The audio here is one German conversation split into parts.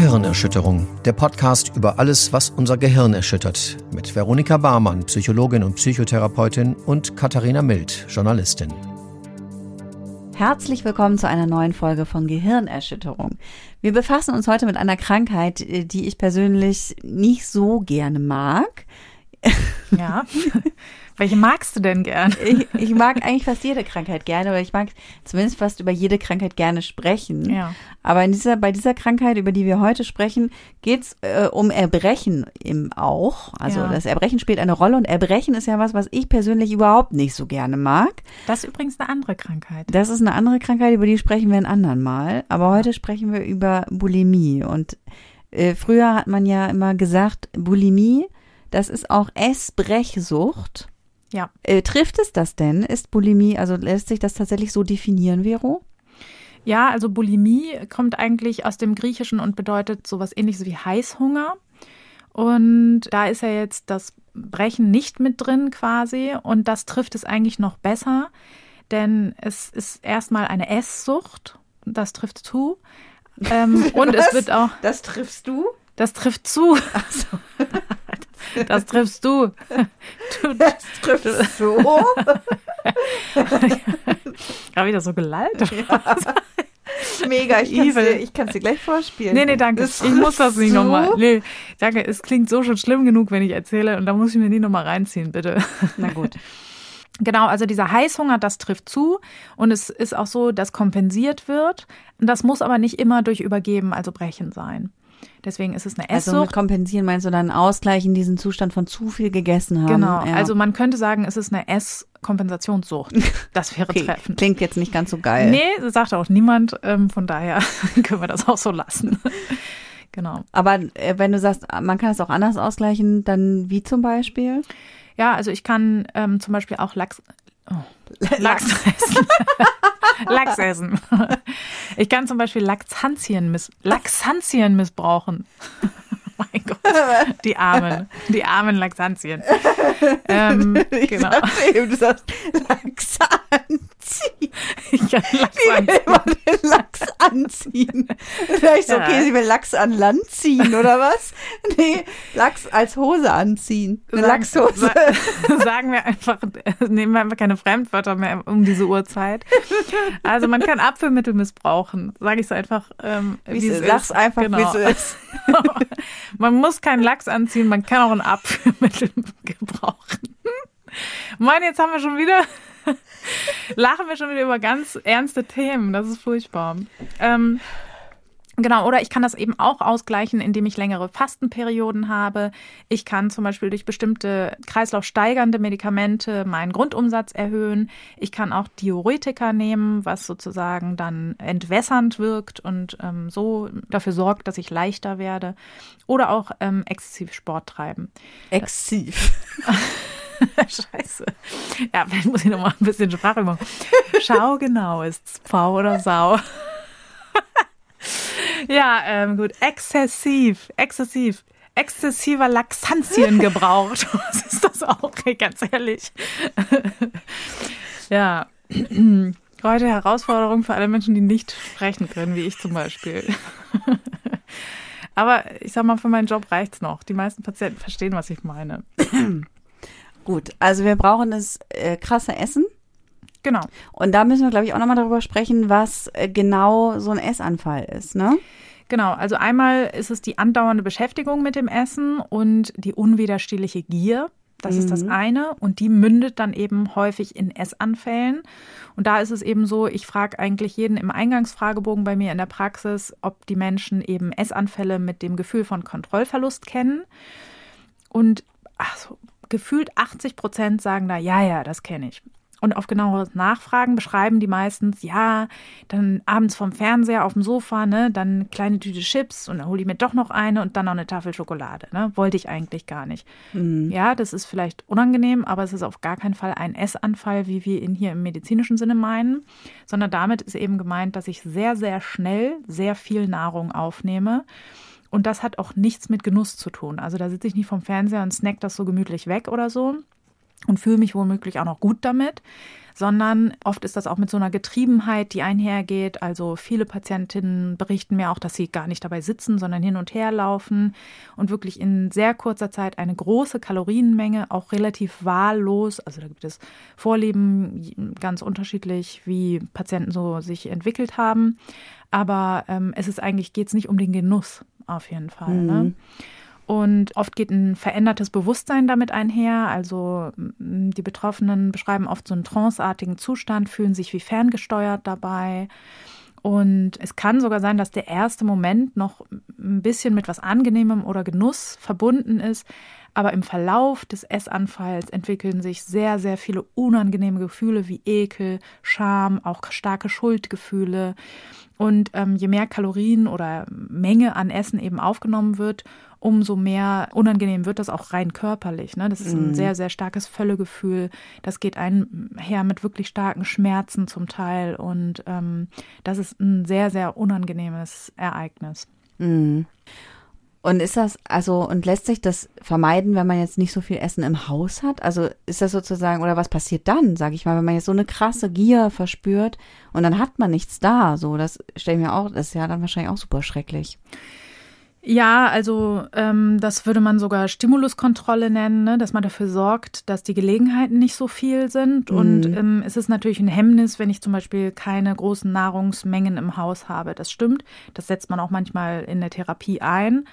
Gehirnerschütterung, der Podcast über alles, was unser Gehirn erschüttert, mit Veronika Barmann, Psychologin und Psychotherapeutin und Katharina Mild, Journalistin. Herzlich willkommen zu einer neuen Folge von Gehirnerschütterung. Wir befassen uns heute mit einer Krankheit, die ich persönlich nicht so gerne mag. Ja. Welche magst du denn gern? Ich, ich, mag eigentlich fast jede Krankheit gerne, aber ich mag zumindest fast über jede Krankheit gerne sprechen. Ja. Aber in dieser, bei dieser Krankheit, über die wir heute sprechen, geht's äh, um Erbrechen im auch. Also Ja. das Erbrechen spielt eine Rolle und Erbrechen ist ja was, was ich persönlich überhaupt nicht so gerne mag. Das ist übrigens eine andere Krankheit. Das ist eine andere Krankheit, über die sprechen wir ein andern Mal. Aber heute sprechen wir über Bulimie. Und äh, früher hat man ja immer gesagt, Bulimie, das ist auch Essbrechsucht. Ja. Äh, trifft es das denn? Ist Bulimie, also lässt sich das tatsächlich so definieren, Vero? Ja, also Bulimie kommt eigentlich aus dem Griechischen und bedeutet sowas ähnliches wie Heißhunger. Und da ist ja jetzt das Brechen nicht mit drin quasi. Und das trifft es eigentlich noch besser, denn es ist erstmal eine Esssucht. Das trifft zu. Ähm, und es wird auch, Das triffst du? das trifft zu. Das triffst du. du Das triffst so? Habe ich das so gelallt? Mega, ich kann dir, ich kann's dir gleich vorspielen. Nee, nee, danke. Das ich muss das nicht nochmal. Nee, danke. Es klingt so schon schlimm genug, wenn ich erzähle. Und da muss ich mir nie nochmal reinziehen, bitte. Na gut. Genau, also dieser Heißhunger, das trifft zu. Und es ist auch so, dass kompensiert wird. Das muss aber nicht immer durch Übergeben, also Brechen sein. Deswegen ist es eine Also mit Esssucht. kompensieren meinst du dann ausgleichen diesen Zustand von zu viel gegessen haben? genau. Ja. Also man könnte sagen, es ist eine Esskompensationssucht. Das wäre okay. treffend. Klingt jetzt nicht ganz so geil. Nee, das sagt auch niemand. Ähm, von daher können wir das auch so lassen. Genau. Aber äh, wenn du sagst, man kann es auch anders ausgleichen, dann wie zum Beispiel? Ja, also ich kann ähm, zum Beispiel auch Lachs, oh, Lachs essen. Lachs essen. Ich kann zum Beispiel Laxantien, miss Laxantien missbrauchen. mein Gott, die Armen, die armen Laxantien. Ähm, genau. dachte eben, du sagst Lachs anziehen. Ich kann Die will immer den Lachs anziehen. Vielleicht so, Ja. okay, sie will Lachs an Land ziehen, oder was? Nee, Lachs als Hose anziehen. Eine Lachshose. sa- Sagen wir einfach, nehmen wir einfach keine Fremdwörter mehr um diese Uhrzeit. Also man kann Abführmittel missbrauchen, sage ich es einfach. Ähm, Wie es es ist. Einfach, Genau. wie es ist. man muss keinen Lachs anziehen, man kann auch ein Abführmittel gebrauchen. Mann, jetzt haben wir schon wieder, lachen wir schon wieder über ganz ernste Themen. Das ist furchtbar. Ähm, Genau, oder ich kann das eben auch ausgleichen, indem ich längere Fastenperioden habe. Ich kann zum Beispiel durch bestimmte kreislaufsteigernde Medikamente meinen Grundumsatz erhöhen. Ich kann auch Diuretika nehmen, was sozusagen dann entwässernd wirkt und ähm, so dafür sorgt, dass ich leichter werde. Oder auch ähm, exzessiv Sport treiben. Exzessiv. Scheiße. Ja, vielleicht muss ich noch mal ein bisschen Sprache machen. Schau genau, ist's Pfau oder Sau? ja, ähm, gut. Exzessiv, exzessiv. Exzessiver Laxantien gebraucht. Was ist das auch, ganz ehrlich? ja. Heute Herausforderung für alle Menschen, die nicht sprechen können, wie ich zum Beispiel. Aber ich sag mal, für meinen Job reicht's noch. Die meisten Patienten verstehen, was ich meine. Gut, also wir brauchen das äh, krasse Essen. Genau. Und da müssen wir, glaube ich, auch nochmal darüber sprechen, was äh, genau so ein Essanfall ist, ne? Genau, also einmal ist es die andauernde Beschäftigung mit dem Essen und die unwiderstehliche Gier. Das ist das eine. Und die mündet dann eben häufig in Essanfällen. Und da ist es eben so, ich frage eigentlich jeden im Eingangsfragebogen bei mir in der Praxis, ob die Menschen eben Essanfälle mit dem Gefühl von Kontrollverlust kennen. Und ach so, gefühlt 80 Prozent sagen da, ja, ja, das kenne ich. Und auf genaueres Nachfragen beschreiben die meistens, ja, dann abends vom Fernseher auf dem Sofa, ne, dann eine kleine Tüte Chips und dann hole ich mir doch noch eine und dann noch eine Tafel Schokolade, ne? Wollte ich eigentlich gar nicht. Ja, das ist vielleicht unangenehm, aber es ist auf gar keinen Fall ein Essanfall, wie wir ihn hier im medizinischen Sinne meinen, sondern damit ist eben gemeint, dass ich sehr, sehr schnell sehr viel Nahrung aufnehme. Und das hat auch nichts mit Genuss zu tun. Also da sitze ich nicht vom Fernseher und snack das so gemütlich weg oder so und fühle mich womöglich auch noch gut damit, sondern oft ist das auch mit so einer Getriebenheit, die einhergeht. Also viele Patientinnen berichten mir auch, dass sie gar nicht dabei sitzen, sondern hin und her laufen und wirklich in sehr kurzer Zeit eine große Kalorienmenge, auch relativ wahllos. Also da gibt es Vorlieben ganz unterschiedlich, wie Patienten so sich entwickelt haben. Aber ähm, es ist eigentlich, geht es nicht um den Genuss auf jeden Fall. Ne? Mhm. Ne? Und oft geht ein verändertes Bewusstsein damit einher. Also die Betroffenen beschreiben oft so einen tranceartigen Zustand, fühlen sich wie ferngesteuert dabei. Und es kann sogar sein, dass der erste Moment noch ein bisschen mit was Angenehmem oder Genuss verbunden ist. Aber im Verlauf des Essanfalls entwickeln sich sehr, sehr viele unangenehme Gefühle wie Ekel, Scham, auch starke Schuldgefühle. Und ähm, je mehr Kalorien oder Menge an Essen eben aufgenommen wird, umso mehr unangenehm wird das auch rein körperlich. Ne? Das ist ein mhm. sehr, sehr starkes Völlegefühl. Das geht einher mit wirklich starken Schmerzen zum Teil. Und ähm, das ist ein sehr, sehr unangenehmes Ereignis. Mhm. Und ist das, also, und lässt sich das vermeiden, wenn man jetzt nicht so viel Essen im Haus hat? Also ist das sozusagen, oder was passiert dann, sage ich mal, wenn man jetzt so eine krasse Gier verspürt und dann hat man nichts da? So, das stelle ich mir auch, das ist ja dann wahrscheinlich auch super schrecklich. Ja, also ähm, das würde man sogar Stimuluskontrolle nennen, ne? dass man dafür sorgt, dass die Gelegenheiten nicht so viel sind. Mhm. Und ähm, es ist natürlich ein Hemmnis, wenn ich zum Beispiel keine großen Nahrungsmengen im Haus habe. Das stimmt. Das setzt man auch manchmal in der Therapie ein.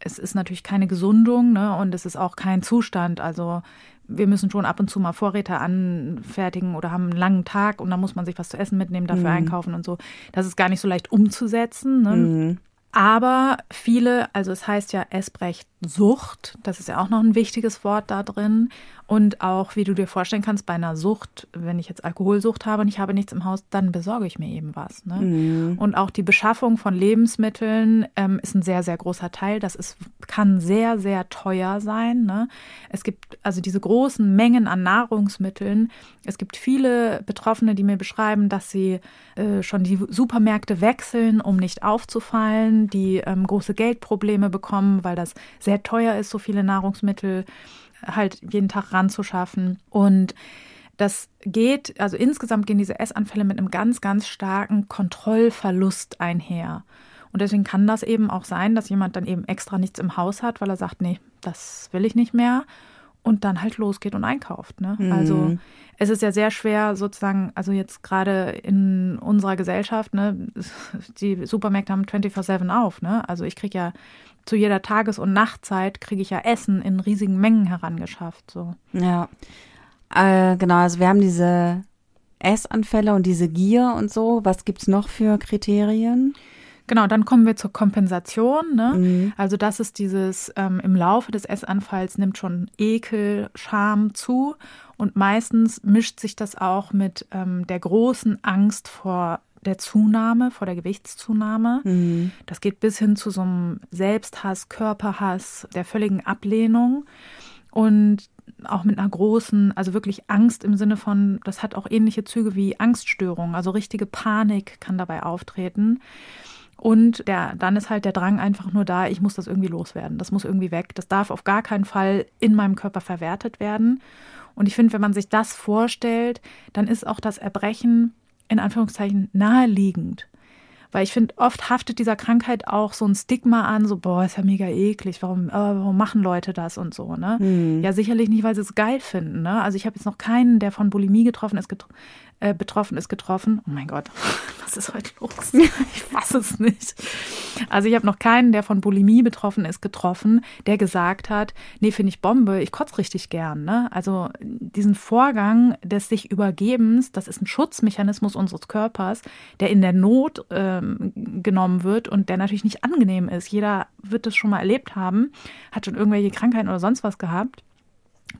Es ist natürlich keine Gesundung ne? und es ist auch kein Zustand. Also wir müssen schon ab und zu mal Vorräte anfertigen oder haben einen langen Tag und dann muss man sich was zu essen mitnehmen, dafür mhm. einkaufen und so. Das ist gar nicht so leicht umzusetzen. Ne? Mhm. Aber viele, also es heißt ja Esbrecht Sucht, das ist ja auch noch ein wichtiges Wort da drin. Und auch, wie du dir vorstellen kannst, bei einer Sucht, wenn ich jetzt Alkoholsucht habe und ich habe nichts im Haus, dann besorge ich mir eben was. Ne? Mhm. Und auch die Beschaffung von Lebensmitteln ähm, ist ein sehr, sehr großer Teil. Das ist, kann sehr, sehr teuer sein. Ne? Es gibt also diese großen Mengen an Nahrungsmitteln. Es gibt viele Betroffene, die mir beschreiben, dass sie äh, schon die Supermärkte wechseln, um nicht aufzufallen, die ähm, große Geldprobleme bekommen, weil das sehr teuer ist, so viele Nahrungsmittel halt jeden Tag ranzuschaffen. Und das geht, also insgesamt gehen diese Essanfälle mit einem ganz, ganz starken Kontrollverlust einher. Und deswegen kann das eben auch sein, dass jemand dann eben extra nichts im Haus hat, weil er sagt, nee, das will ich nicht mehr und dann halt losgeht und einkauft. Ne? Mhm. Also es ist ja sehr schwer sozusagen, also jetzt gerade in unserer Gesellschaft, ne, die Supermärkte haben 24-7 auf. Ne? Also ich kriege ja zu jeder Tages- und Nachtzeit kriege ich ja Essen in riesigen Mengen herangeschafft. So. Ja, äh, genau. Also wir haben diese Essanfälle und diese Gier und so. Was gibt es noch für Kriterien? Genau, dann kommen wir zur Kompensation. Ne? Mhm. Also das ist dieses, ähm, im Laufe des Essanfalls nimmt schon Ekel, Scham zu und meistens mischt sich das auch mit ähm, der großen Angst vor der Zunahme, vor der Gewichtszunahme. Mhm. Das geht bis hin zu so einem Selbsthass, Körperhass, der völligen Ablehnung und auch mit einer großen, also wirklich Angst im Sinne von, das hat auch ähnliche Züge wie Angststörungen, also richtige Panik kann dabei auftreten. Und der, dann ist halt der Drang einfach nur da, ich muss das irgendwie loswerden. Das muss irgendwie weg. Das darf auf gar keinen Fall in meinem Körper verwertet werden. Und ich finde, wenn man sich das vorstellt, dann ist auch das Erbrechen in Anführungszeichen naheliegend. Weil ich finde, oft haftet dieser Krankheit auch so ein Stigma an, so, boah, ist ja mega eklig, warum, äh, warum machen Leute das und so, ne? Hm. Ja, sicherlich nicht, weil sie es geil finden, ne? Also ich habe jetzt noch keinen, der von Bulimie getroffen ist, getro äh, betroffen ist, getroffen. Oh mein Gott, was ist heute los? Ich fasse es nicht. Also ich habe noch keinen, der von Bulimie betroffen ist, getroffen, der gesagt hat, nee, finde ich Bombe, ich kotze richtig gern. Ne? Also diesen Vorgang des sich Übergebens, das ist ein Schutzmechanismus unseres Körpers, der in der Not ähm, genommen wird und der natürlich nicht angenehm ist. Jeder wird das schon mal erlebt haben, hat schon irgendwelche Krankheiten oder sonst was gehabt.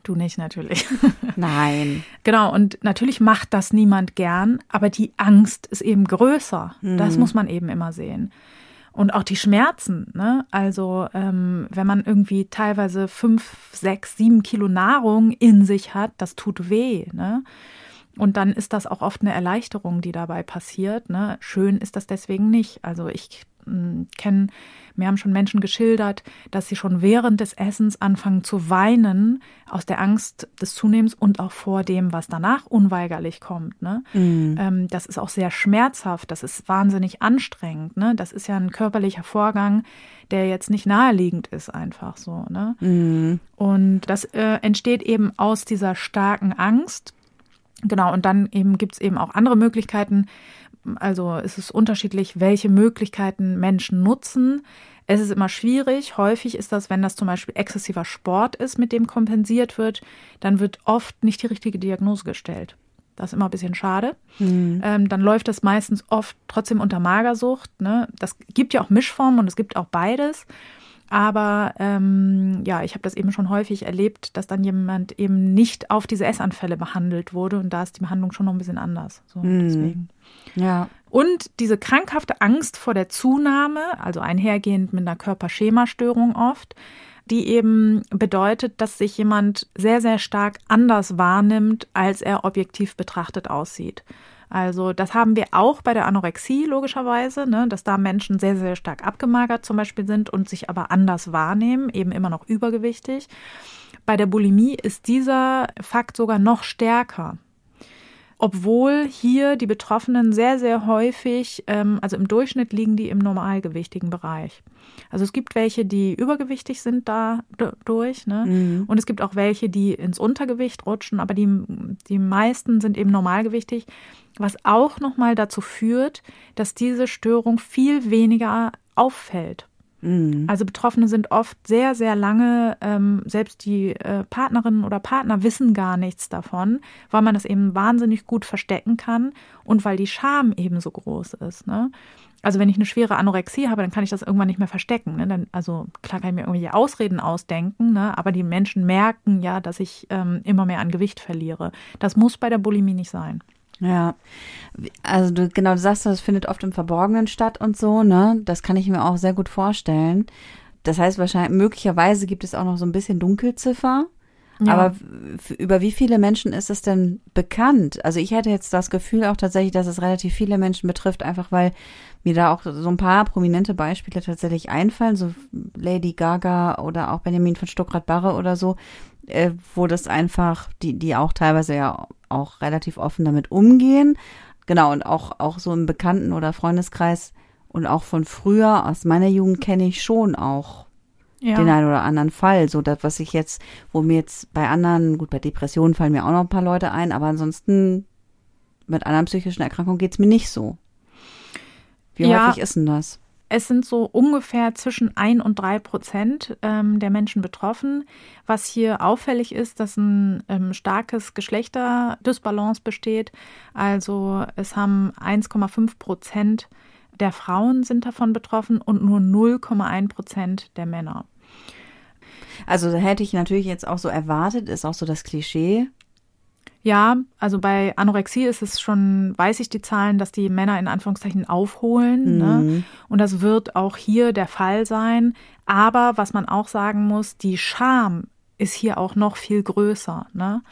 Du nicht natürlich. Nein. genau, und natürlich macht das niemand gern, aber die Angst ist eben größer. Mhm. Das muss man eben immer sehen. Und auch die Schmerzen, ne? Also ähm, wenn man irgendwie teilweise fünf, sechs, sieben Kilo Nahrung in sich hat, das tut weh, ne? Und dann ist das auch oft eine Erleichterung, die dabei passiert. Ne? Schön ist das deswegen nicht. Also ich hm, kennen, mir haben schon Menschen geschildert, dass sie schon während des Essens anfangen zu weinen aus der Angst des Zunehmens und auch vor dem, was danach unweigerlich kommt. Ne? Mhm. Ähm, das ist auch sehr schmerzhaft, das ist wahnsinnig anstrengend. Ne? Das ist ja ein körperlicher Vorgang, der jetzt nicht naheliegend ist, einfach so. Ne? Mhm. Und das äh, entsteht eben aus dieser starken Angst. Genau, und dann eben gibt es eben auch andere Möglichkeiten. Also ist es unterschiedlich, welche Möglichkeiten Menschen nutzen. Es ist immer schwierig. Häufig ist das, wenn das zum Beispiel exzessiver Sport ist, mit dem kompensiert wird, dann wird oft nicht die richtige Diagnose gestellt. Das ist immer ein bisschen schade. Mhm. Ähm, dann läuft das meistens oft trotzdem unter Magersucht. Ne? Das gibt ja auch Mischformen und es gibt auch beides. Aber ähm, ja, ich habe das eben schon häufig erlebt, dass dann jemand eben nicht auf diese Essanfälle behandelt wurde und da ist die Behandlung schon noch ein bisschen anders. So, mhm. deswegen. Ja. Und diese krankhafte Angst vor der Zunahme, also einhergehend mit einer Körperschemastörung oft, die eben bedeutet, dass sich jemand sehr, sehr stark anders wahrnimmt, als er objektiv betrachtet aussieht. Also das haben wir auch bei der Anorexie logischerweise, ne, dass da Menschen sehr, sehr stark abgemagert zum Beispiel sind und sich aber anders wahrnehmen, eben immer noch übergewichtig. Bei der Bulimie ist dieser Fakt sogar noch stärker obwohl hier die Betroffenen sehr, sehr häufig, ähm, also im Durchschnitt liegen die im normalgewichtigen Bereich. Also es gibt welche, die übergewichtig sind dadurch, ne? Mhm. Und es gibt auch welche, die ins Untergewicht rutschen, aber die, die meisten sind eben normalgewichtig, was auch nochmal dazu führt, dass diese Störung viel weniger auffällt. Mhm. Also Betroffene sind oft sehr, sehr lange, ähm, selbst die äh, Partnerinnen oder Partner wissen gar nichts davon, weil man das eben wahnsinnig gut verstecken kann und weil die Scham eben so groß ist. Ne? Also wenn ich eine schwere Anorexie habe, dann kann ich das irgendwann nicht mehr verstecken. Ne? Dann, also klar kann ich mir irgendwelche Ausreden ausdenken, ne? aber die Menschen merken ja, dass ich ähm, immer mehr an Gewicht verliere. Das muss bei der Bulimie nicht sein. Ja, also du genau, du sagst, das findet oft im Verborgenen statt und so, ne? Das kann ich mir auch sehr gut vorstellen. Das heißt wahrscheinlich, möglicherweise gibt es auch noch so ein bisschen Dunkelziffer. Ja. Aber über wie viele Menschen ist es denn bekannt? Also ich hätte jetzt das Gefühl auch tatsächlich, dass es relativ viele Menschen betrifft, einfach weil mir da auch so ein paar prominente Beispiele tatsächlich einfallen, so Lady Gaga oder auch Benjamin von Stuckrad-Barre oder so, äh, wo das einfach, die, die auch teilweise ja auch relativ offen damit umgehen. Genau, und auch, auch so im Bekannten- oder Freundeskreis und auch von früher, aus meiner Jugend kenne ich schon auch ja. den einen oder anderen Fall. So das, was ich jetzt, wo mir jetzt bei anderen, gut, bei Depressionen fallen mir auch noch ein paar Leute ein, aber ansonsten mit anderen psychischen Erkrankungen geht's mir nicht so. Wie ja. häufig ist denn das? Es sind so ungefähr zwischen ein und drei Prozent ähm, der Menschen betroffen. Was hier auffällig ist, dass ein ähm, starkes Geschlechterdysbalance besteht. Also es haben 1,5 Prozent der Frauen sind davon betroffen und nur 0,1 Prozent der Männer. Also hätte ich natürlich jetzt auch so erwartet, ist auch so das Klischee, ja, also bei Anorexie ist es schon, weiß ich die Zahlen, dass die Männer in Anführungszeichen aufholen. Ne? Mhm. Ne? Und das wird auch hier der Fall sein. Aber was man auch sagen muss, die Scham ist hier auch noch viel größer. Ne?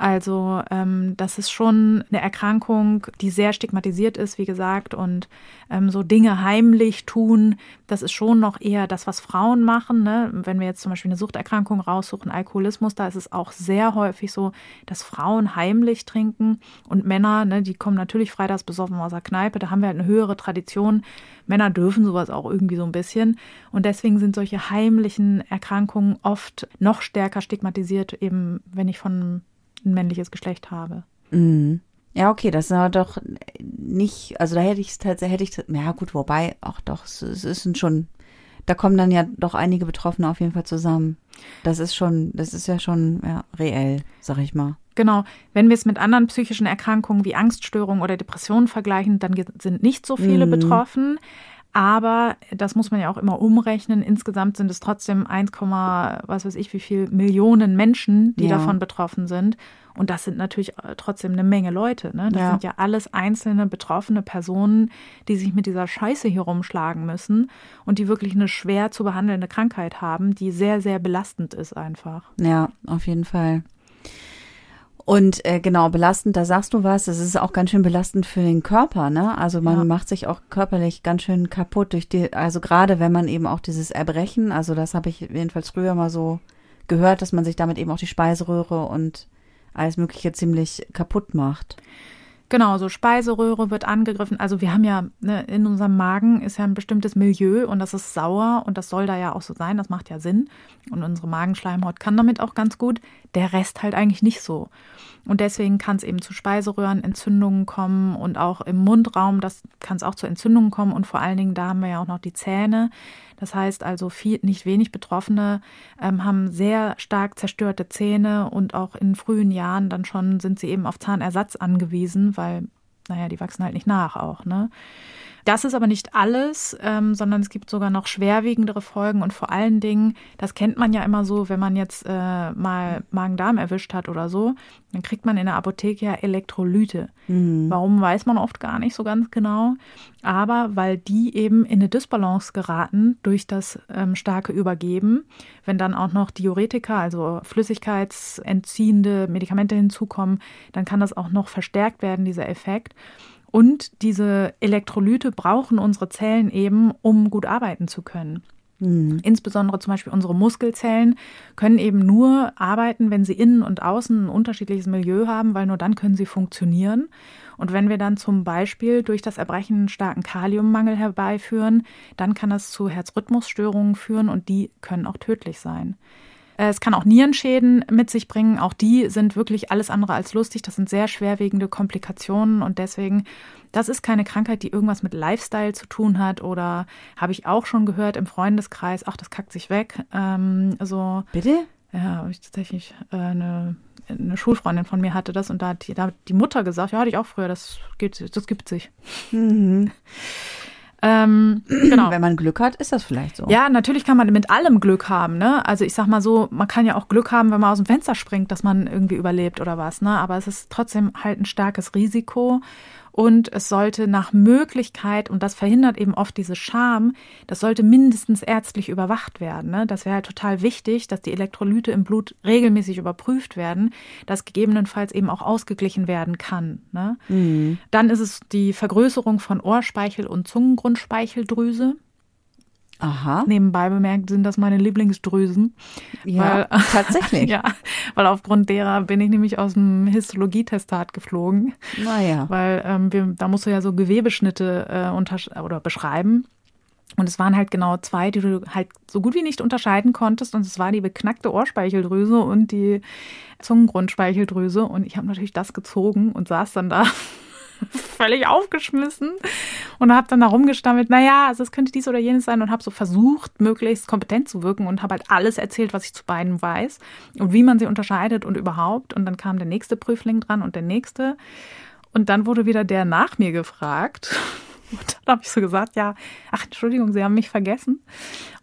Also ähm, das ist schon eine Erkrankung, die sehr stigmatisiert ist, wie gesagt, und ähm, so Dinge heimlich tun, das ist schon noch eher das, was Frauen machen. Ne? Wenn wir jetzt zum Beispiel eine Suchterkrankung raussuchen, Alkoholismus, da ist es auch sehr häufig so, dass Frauen heimlich trinken und Männer, ne, die kommen natürlich freitags besoffen aus der Kneipe, da haben wir halt eine höhere Tradition. Männer dürfen sowas auch irgendwie so ein bisschen. Und deswegen sind solche heimlichen Erkrankungen oft noch stärker stigmatisiert, eben wenn ich von ein männliches Geschlecht habe. Mhm. Ja, okay, das ist aber doch nicht, also da hätte ich es tatsächlich, hätte ich, ja gut, wobei, ach doch, es, es ist schon, da kommen dann ja doch einige Betroffene auf jeden Fall zusammen. Das ist schon, das ist ja schon ja, reell, sag ich mal. Genau. Wenn wir es mit anderen psychischen Erkrankungen wie Angststörungen oder Depressionen vergleichen, dann sind nicht so viele mhm. betroffen. Aber das muss man ja auch immer umrechnen. Insgesamt sind es trotzdem 1, was weiß ich, wie viel Millionen Menschen, die ja. davon betroffen sind. Und das sind natürlich äh, trotzdem eine Menge Leute. Ne? Das ja. sind ja alles einzelne betroffene Personen, die sich mit dieser Scheiße hier rumschlagen müssen und die wirklich eine schwer zu behandelnde Krankheit haben, die sehr, sehr belastend ist einfach. Ja, auf jeden Fall. Und äh, genau, belastend, da sagst du was, das ist auch ganz schön belastend für den Körper, ne? Also man ja. macht sich auch körperlich ganz schön kaputt durch die, also gerade wenn man eben auch dieses Erbrechen, also das habe ich jedenfalls früher mal so gehört, dass man sich damit eben auch die Speiseröhre und alles Mögliche ziemlich kaputt macht. Genau, so Speiseröhre wird angegriffen. Also wir haben ja ne, in unserem Magen ist ja ein bestimmtes Milieu und das ist sauer und das soll da ja auch so sein. Das macht ja Sinn. Und unsere Magenschleimhaut kann damit auch ganz gut. Der Rest halt eigentlich nicht so. Und deswegen kann es eben zu Speiseröhrenentzündungen kommen und auch im Mundraum, das kann es auch zu Entzündungen kommen. Und vor allen Dingen, da haben wir ja auch noch die Zähne. Das heißt also, viel, nicht wenig Betroffene ähm, haben sehr stark zerstörte Zähne und auch in frühen Jahren dann schon sind sie eben auf Zahnersatz angewiesen, weil, naja, die wachsen halt nicht nach auch, ne? Das ist aber nicht alles, ähm, sondern es gibt sogar noch schwerwiegendere Folgen und vor allen Dingen, das kennt man ja immer so, wenn man jetzt äh, mal Magen-Darm erwischt hat oder so, dann kriegt man in der Apotheke ja Elektrolyte. Mhm. Warum weiß man oft gar nicht so ganz genau, aber weil die eben in eine Dysbalance geraten durch das ähm, starke Übergeben. Wenn dann auch noch Diuretika, also flüssigkeitsentziehende Medikamente hinzukommen, dann kann das auch noch verstärkt werden, dieser Effekt. Und diese Elektrolyte brauchen unsere Zellen eben, um gut arbeiten zu können. Mhm. Insbesondere zum Beispiel unsere Muskelzellen können eben nur arbeiten, wenn sie innen und außen ein unterschiedliches Milieu haben, weil nur dann können sie funktionieren. Und wenn wir dann zum Beispiel durch das Erbrechen einen starken Kaliummangel herbeiführen, dann kann das zu Herzrhythmusstörungen führen und die können auch tödlich sein. Äh, es kann auch Nierenschäden mit sich bringen. Auch die sind wirklich alles andere als lustig. Das sind sehr schwerwiegende Komplikationen und deswegen, das ist keine Krankheit, die irgendwas mit Lifestyle zu tun hat oder habe ich auch schon gehört im Freundeskreis, ach, das kackt sich weg. Ähm, so, Bitte? Ja, habe ich tatsächlich äh, eine, eine Schulfreundin von mir hatte das und da hat die, da hat die Mutter gesagt, ja, hatte ich auch früher, das, geht, das gibt sich. Mhm. Ähm, genau. Wenn man Glück hat, ist das vielleicht so. Ja, natürlich kann man mit allem Glück haben. Ne? Also ich sag mal so, man kann ja auch Glück haben, wenn man aus dem Fenster springt, dass man irgendwie überlebt oder was. Ne? Aber es ist trotzdem halt ein starkes Risiko. Und es sollte nach Möglichkeit, und das verhindert eben oft diese Scham, das sollte mindestens ärztlich überwacht werden. Ne? Das wäre halt total wichtig, dass die Elektrolyte im Blut regelmäßig überprüft werden, dass gegebenenfalls eben auch ausgeglichen werden kann. Ne? Mhm. Dann ist es die Vergrößerung von Ohrspeichel und Zungengrundspeicheldrüse. Aha. Nebenbei bemerkt sind das meine Lieblingsdrüsen. Ja, weil, tatsächlich. ja, weil aufgrund derer bin ich nämlich aus dem Histologietestat geflogen. Naja. Weil ähm, wir, da musst du ja so Gewebeschnitte äh, untersch oder beschreiben. Und es waren halt genau zwei, die du halt so gut wie nicht unterscheiden konntest. Und es war die beknackte Ohrspeicheldrüse und die Zungengrundspeicheldrüse. Und ich habe natürlich das gezogen und saß dann da völlig aufgeschmissen und habe dann da rumgestammelt, naja, also es könnte dies oder jenes sein und habe so versucht, möglichst kompetent zu wirken und habe halt alles erzählt, was ich zu beiden weiß und wie man sie unterscheidet und überhaupt. Und dann kam der nächste Prüfling dran und der nächste. Und dann wurde wieder der nach mir gefragt. Und dann habe ich so gesagt, ja, ach, Entschuldigung, Sie haben mich vergessen.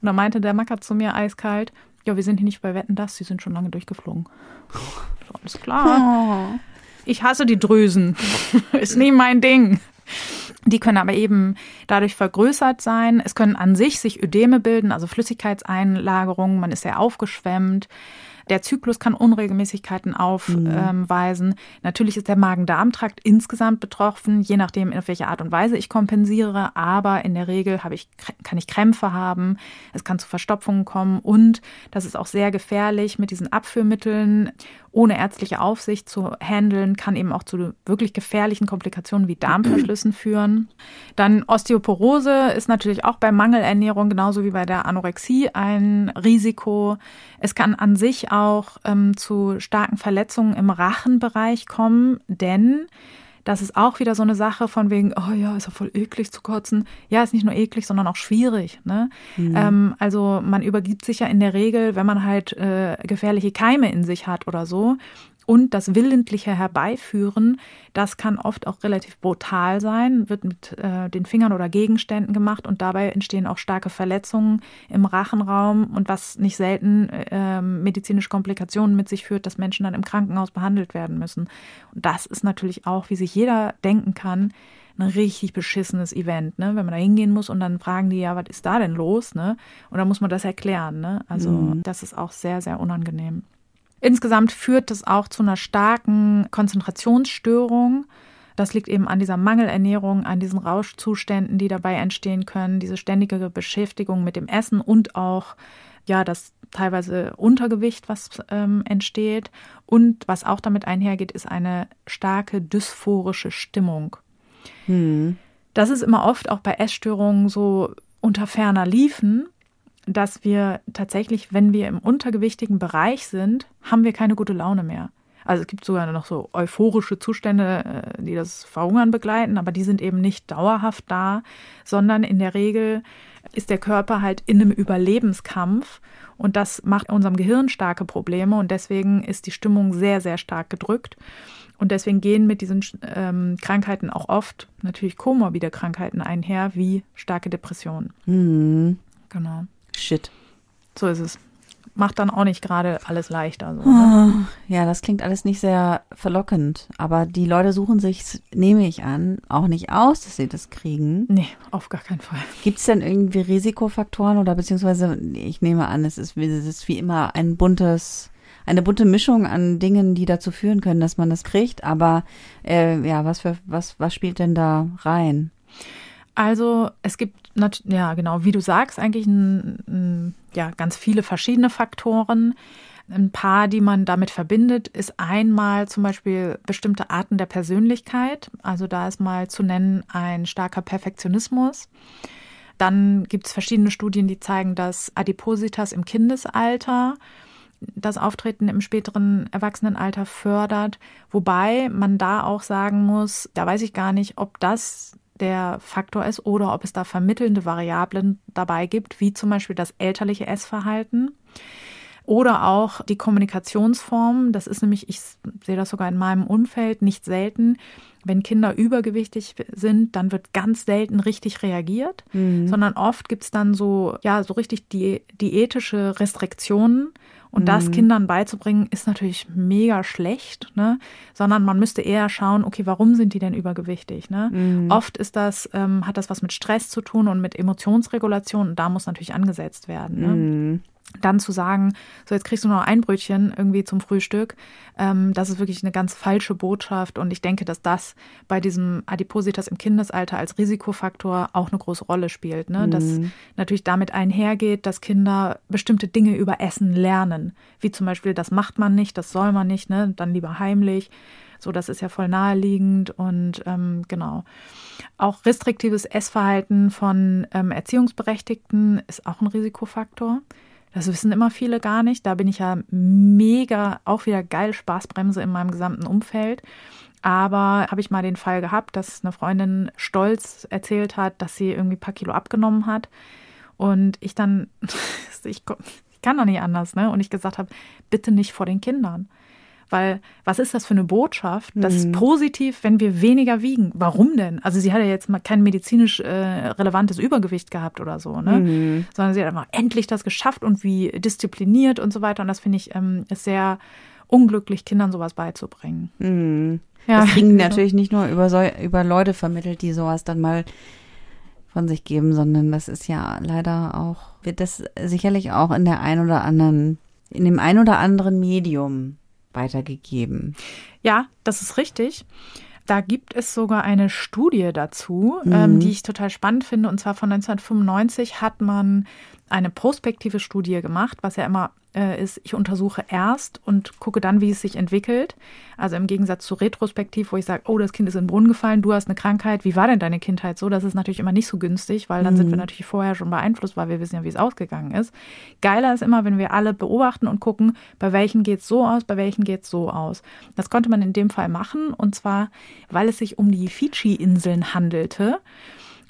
Und dann meinte der Macker zu mir eiskalt, ja, wir sind hier nicht bei Wetten, das, Sie sind schon lange durchgeflogen. So, alles klar. Oh ich hasse die Drüsen. Ist nie mein Ding. Die können aber eben dadurch vergrößert sein. Es können an sich sich Ödeme bilden, also Flüssigkeitseinlagerungen. Man ist sehr aufgeschwemmt. Der Zyklus kann Unregelmäßigkeiten aufweisen. Mhm. Natürlich ist der Magen-Darm-Trakt insgesamt betroffen, je nachdem, auf welche Art und Weise ich kompensiere. Aber in der Regel habe ich, kann ich Krämpfe haben. Es kann zu Verstopfungen kommen. Und das ist auch sehr gefährlich mit diesen Abführmitteln ohne ärztliche Aufsicht zu handeln, kann eben auch zu wirklich gefährlichen Komplikationen wie Darmverschlüssen führen. Dann Osteoporose ist natürlich auch bei Mangelernährung genauso wie bei der Anorexie ein Risiko. Es kann an sich auch ähm, zu starken Verletzungen im Rachenbereich kommen, denn das ist auch wieder so eine Sache von wegen, oh ja, ist ja voll eklig zu kotzen. Ja, ist nicht nur eklig, sondern auch schwierig. Ne? Mhm. Ähm, also man übergibt sich ja in der Regel, wenn man halt äh, gefährliche Keime in sich hat oder so. Und das willentliche Herbeiführen, das kann oft auch relativ brutal sein, wird mit äh, den Fingern oder Gegenständen gemacht und dabei entstehen auch starke Verletzungen im Rachenraum und was nicht selten äh, medizinische Komplikationen mit sich führt, dass Menschen dann im Krankenhaus behandelt werden müssen. Und das ist natürlich auch, wie sich jeder denken kann, ein richtig beschissenes Event, ne? Wenn man da hingehen muss und dann fragen die ja, was ist da denn los, ne? Und dann muss man das erklären, ne? Also mhm. das ist auch sehr, sehr unangenehm. Insgesamt führt es auch zu einer starken Konzentrationsstörung. Das liegt eben an dieser Mangelernährung, an diesen Rauschzuständen, die dabei entstehen können, diese ständige Beschäftigung mit dem Essen und auch ja das teilweise Untergewicht, was ähm, entsteht. Und was auch damit einhergeht, ist eine starke dysphorische Stimmung. Hm. Das ist immer oft auch bei Essstörungen so unter ferner Liefen, dass wir tatsächlich, wenn wir im untergewichtigen Bereich sind, haben wir keine gute Laune mehr. Also es gibt sogar noch so euphorische Zustände, äh, die das Verhungern begleiten, aber die sind eben nicht dauerhaft da, sondern in der Regel ist der Körper halt in einem Überlebenskampf und das macht unserem Gehirn starke Probleme und deswegen ist die Stimmung sehr, sehr stark gedrückt. Und deswegen gehen mit diesen ähm, Krankheiten auch oft natürlich komorbide Krankheiten einher, wie starke Depressionen. Mhm. Genau. Shit. So ist es. Macht dann auch nicht gerade alles leichter. So, ne? Ja, das klingt alles nicht sehr verlockend. Aber die Leute suchen sich, nehme ich an, auch nicht aus, dass sie das kriegen. Nee, auf gar keinen Fall. Gibt es denn irgendwie Risikofaktoren oder beziehungsweise, ich nehme an, es ist, es ist wie immer ein buntes eine bunte Mischung an Dingen, die dazu führen können, dass man das kriegt. Aber äh, ja, was für was was spielt denn da rein? Also es gibt, ja genau, wie du sagst, eigentlich ein, ein, ja, ganz viele verschiedene Faktoren. Ein paar, die man damit verbindet, ist einmal zum Beispiel bestimmte Arten der Persönlichkeit. Also da ist mal zu nennen ein starker Perfektionismus. Dann gibt es verschiedene Studien, die zeigen, dass Adipositas im Kindesalter das Auftreten im späteren Erwachsenenalter fördert. Wobei man da auch sagen muss, da weiß ich gar nicht, ob das der Faktor ist oder ob es da vermittelnde Variablen dabei gibt, wie zum Beispiel das elterliche Essverhalten oder auch die Kommunikationsform. Das ist nämlich, ich sehe das sogar in meinem Umfeld nicht selten. Wenn Kinder übergewichtig sind, dann wird ganz selten richtig reagiert, mhm. sondern oft gibt es dann so, ja, so richtig die, diätische Restriktionen und mhm. das Kindern beizubringen, ist natürlich mega schlecht, ne? Sondern man müsste eher schauen, okay, warum sind die denn übergewichtig? Ne? Mhm. Oft ist das, ähm, hat das was mit Stress zu tun und mit Emotionsregulation und da muss natürlich angesetzt werden. Ne? Mhm dann zu sagen, so jetzt kriegst du noch ein Brötchen irgendwie zum Frühstück, ähm, das ist wirklich eine ganz falsche Botschaft. Und ich denke, dass das bei diesem Adipositas im Kindesalter als Risikofaktor auch eine große Rolle spielt. Ne? Mhm. Dass natürlich damit einhergeht, dass Kinder bestimmte Dinge über Essen lernen. Wie zum Beispiel, das macht man nicht, das soll man nicht, ne? dann lieber heimlich. So, das ist ja voll naheliegend und ähm, genau. Auch restriktives Essverhalten von ähm, Erziehungsberechtigten ist auch ein Risikofaktor. Das wissen immer viele gar nicht. Da bin ich ja mega, auch wieder geil Spaßbremse in meinem gesamten Umfeld. Aber habe ich mal den Fall gehabt, dass eine Freundin stolz erzählt hat, dass sie irgendwie ein paar Kilo abgenommen hat. Und ich dann, ich, ich kann doch nicht anders, ne? Und ich gesagt habe, bitte nicht vor den Kindern. Weil was ist das für eine Botschaft? Das mhm. ist positiv, wenn wir weniger wiegen. Warum denn? Also sie hat ja jetzt mal kein medizinisch äh, relevantes Übergewicht gehabt oder so, ne? Mhm. Sondern sie hat einfach endlich das geschafft und wie diszipliniert und so weiter. Und das finde ich ähm, ist sehr unglücklich, Kindern sowas beizubringen. Mhm. Ja, das kriegen die natürlich nicht nur über, so, über Leute vermittelt, die sowas dann mal von sich geben, sondern das ist ja leider auch, wird das sicherlich auch in der ein oder anderen, in dem ein oder anderen Medium weitergegeben. Ja, das ist richtig. Da gibt es sogar eine Studie dazu, mhm. ähm, die ich total spannend finde. Und zwar von 1995 hat man eine prospektive Studie gemacht, was ja immer äh, ist, ich untersuche erst und gucke dann, wie es sich entwickelt. Also im Gegensatz zu retrospektiv, wo ich sage, oh, das Kind ist in den Brunnen gefallen, du hast eine Krankheit, wie war denn deine Kindheit so? Das ist natürlich immer nicht so günstig, weil dann mhm. sind wir mhm. natürlich vorher schon beeinflusst, weil wir wissen ja, wie es ausgegangen ist. Geiler ist immer, wenn wir alle beobachten und gucken, bei welchen geht es so aus, bei welchen geht es so aus. Das konnte man in dem Fall machen und zwar, weil es sich um die Fidschi-Inseln handelte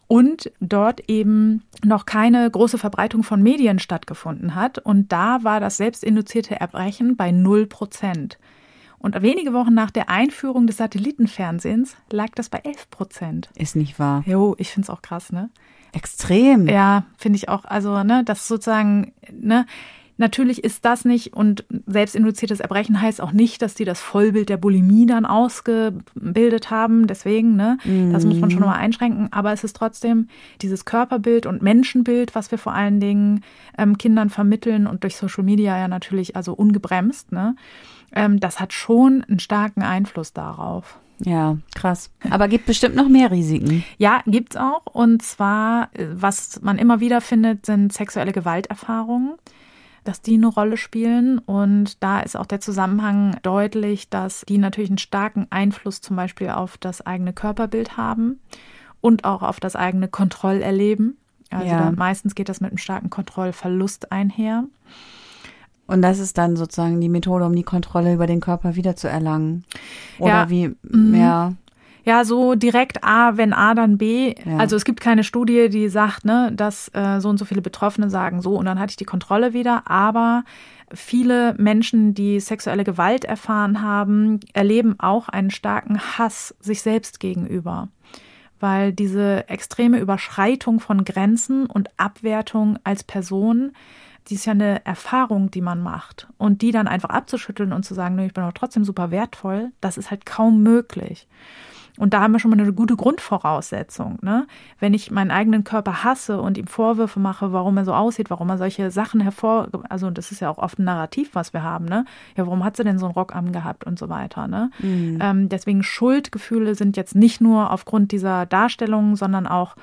und dort eben noch keine große Verbreitung von Medien stattgefunden hat. Und da war das selbstinduzierte Erbrechen bei 0 Prozent. Und wenige Wochen nach der Einführung des Satellitenfernsehens lag das bei 11 Prozent. Ist nicht wahr. Jo, ich finde es auch krass, ne? Extrem. Ja, finde ich auch. Also, ne, das sozusagen, ne, Natürlich ist das nicht und selbstinduziertes Erbrechen heißt auch nicht, dass die das Vollbild der Bulimie dann ausgebildet haben. Deswegen, ne, mhm. das muss man schon mal einschränken. Aber es ist trotzdem dieses Körperbild und Menschenbild, was wir vor allen Dingen ähm, Kindern vermitteln und durch Social Media ja natürlich also ungebremst, ne, ähm, das hat schon einen starken Einfluss darauf. Ja, krass. Aber gibt bestimmt noch mehr Risiken. Ja, gibt's auch. Und zwar, äh, was man immer wieder findet, sind sexuelle Gewalterfahrungen dass die eine Rolle spielen. Und da ist auch der Zusammenhang deutlich, dass die natürlich einen starken Einfluss zum Beispiel auf das eigene Körperbild haben und auch auf das eigene Kontrollerleben. Also ja. meistens geht das mit einem starken Kontrollverlust einher. Und das ist dann sozusagen die Methode, um die Kontrolle über den Körper wiederzuerlangen. Oder ja. wie mehr. Ja, so direkt A, wenn A, dann B. Ja. Also es gibt keine Studie, die sagt, ne, dass äh, so und so viele Betroffene sagen so und dann hatte ich die Kontrolle wieder. Aber viele Menschen, die sexuelle Gewalt erfahren haben, erleben auch einen starken Hass sich selbst gegenüber. Weil diese extreme Überschreitung von Grenzen und Abwertung als Person die ist ja eine Erfahrung, die man macht. Und die dann einfach abzuschütteln und zu sagen, nö, ich bin aber trotzdem super wertvoll, das ist halt kaum möglich. Und da haben wir schon mal eine gute Grundvoraussetzung. Ne? Wenn ich meinen eigenen Körper hasse und ihm Vorwürfe mache, warum er so aussieht, warum er solche Sachen hervor, also das ist ja auch oft ein Narrativ, was wir haben, ne? Ja, warum hat sie denn so einen Rock angehabt und so weiter, ne? Mhm. Ähm, deswegen Schuldgefühle sind jetzt nicht nur aufgrund dieser Darstellungen, sondern auch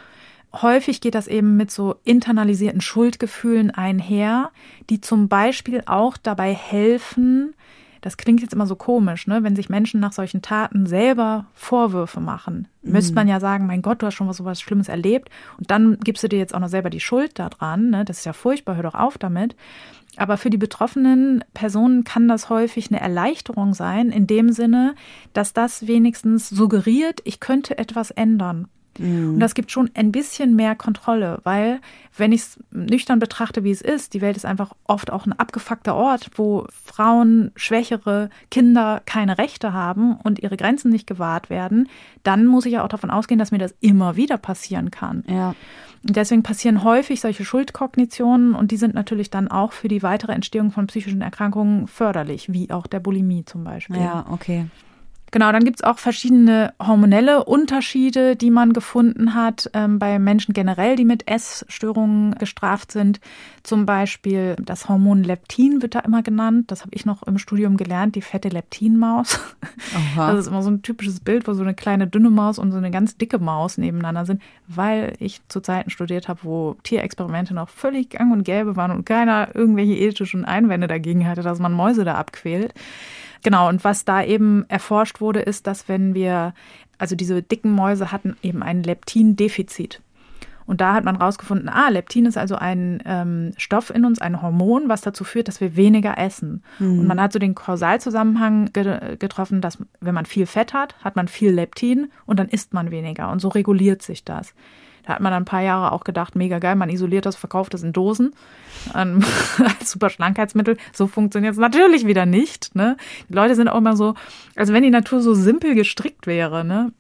häufig geht das eben mit so internalisierten Schuldgefühlen einher, die zum Beispiel auch dabei helfen, das klingt jetzt immer so komisch, ne? wenn sich Menschen nach solchen Taten selber Vorwürfe machen. Mhm. Müsste man ja sagen, mein Gott, du hast schon was so was Schlimmes erlebt und dann gibst du dir jetzt auch noch selber die Schuld daran. Ne? Das ist ja furchtbar, hör doch auf damit. Aber für die betroffenen Personen kann das häufig eine Erleichterung sein, in dem Sinne, dass das wenigstens suggeriert, ich könnte etwas ändern. Mhm. Und das gibt schon ein bisschen mehr Kontrolle, weil wenn ich es nüchtern betrachte, wie es ist, die Welt ist einfach oft auch ein abgefuckter Ort, wo Frauen, Schwächere, Kinder keine Rechte haben und ihre Grenzen nicht gewahrt werden, dann muss ich ja auch davon ausgehen, dass mir das immer wieder passieren kann. Ja. Und deswegen passieren häufig solche Schuldkognitionen und die sind natürlich dann auch für die weitere Entstehung von psychischen Erkrankungen förderlich, wie auch der Bulimie zum Beispiel. Ja, okay. Genau, dann gibt es auch verschiedene hormonelle Unterschiede, die man gefunden hat ähm, bei Menschen generell, die mit Essstörungen gestraft sind. Zum Beispiel das Hormon Leptin wird da immer genannt. Das habe ich noch im Studium gelernt, die fette Leptinmaus. Aha. Das ist immer so ein typisches Bild, wo so eine kleine dünne Maus und so eine ganz dicke Maus nebeneinander sind, weil ich zu Zeiten studiert habe, wo Tierexperimente noch völlig gang und gäbe waren und keiner irgendwelche ethischen Einwände dagegen hatte, dass man Mäuse da abquält. Genau, und was da eben erforscht wurde, ist, dass wenn wir, also diese dicken Mäuse hatten eben ein Leptindefizit. Und da hat man rausgefunden, ah, Leptin ist also ein ähm, Stoff in uns, ein Hormon, was dazu führt, dass wir weniger essen. Mhm. Und man hat so den Kausalzusammenhang ge getroffen, dass wenn man viel Fett hat, hat man viel Leptin und dann isst man weniger. Und so reguliert sich das. Da hat man dann ein paar Jahre auch gedacht, mega geil, man isoliert das, verkauft das in Dosen ähm, als super Schlankheitsmittel. So funktioniert es natürlich wieder nicht. Ne? Die Leute sind auch immer so, also wenn die Natur so simpel gestrickt wäre, ne?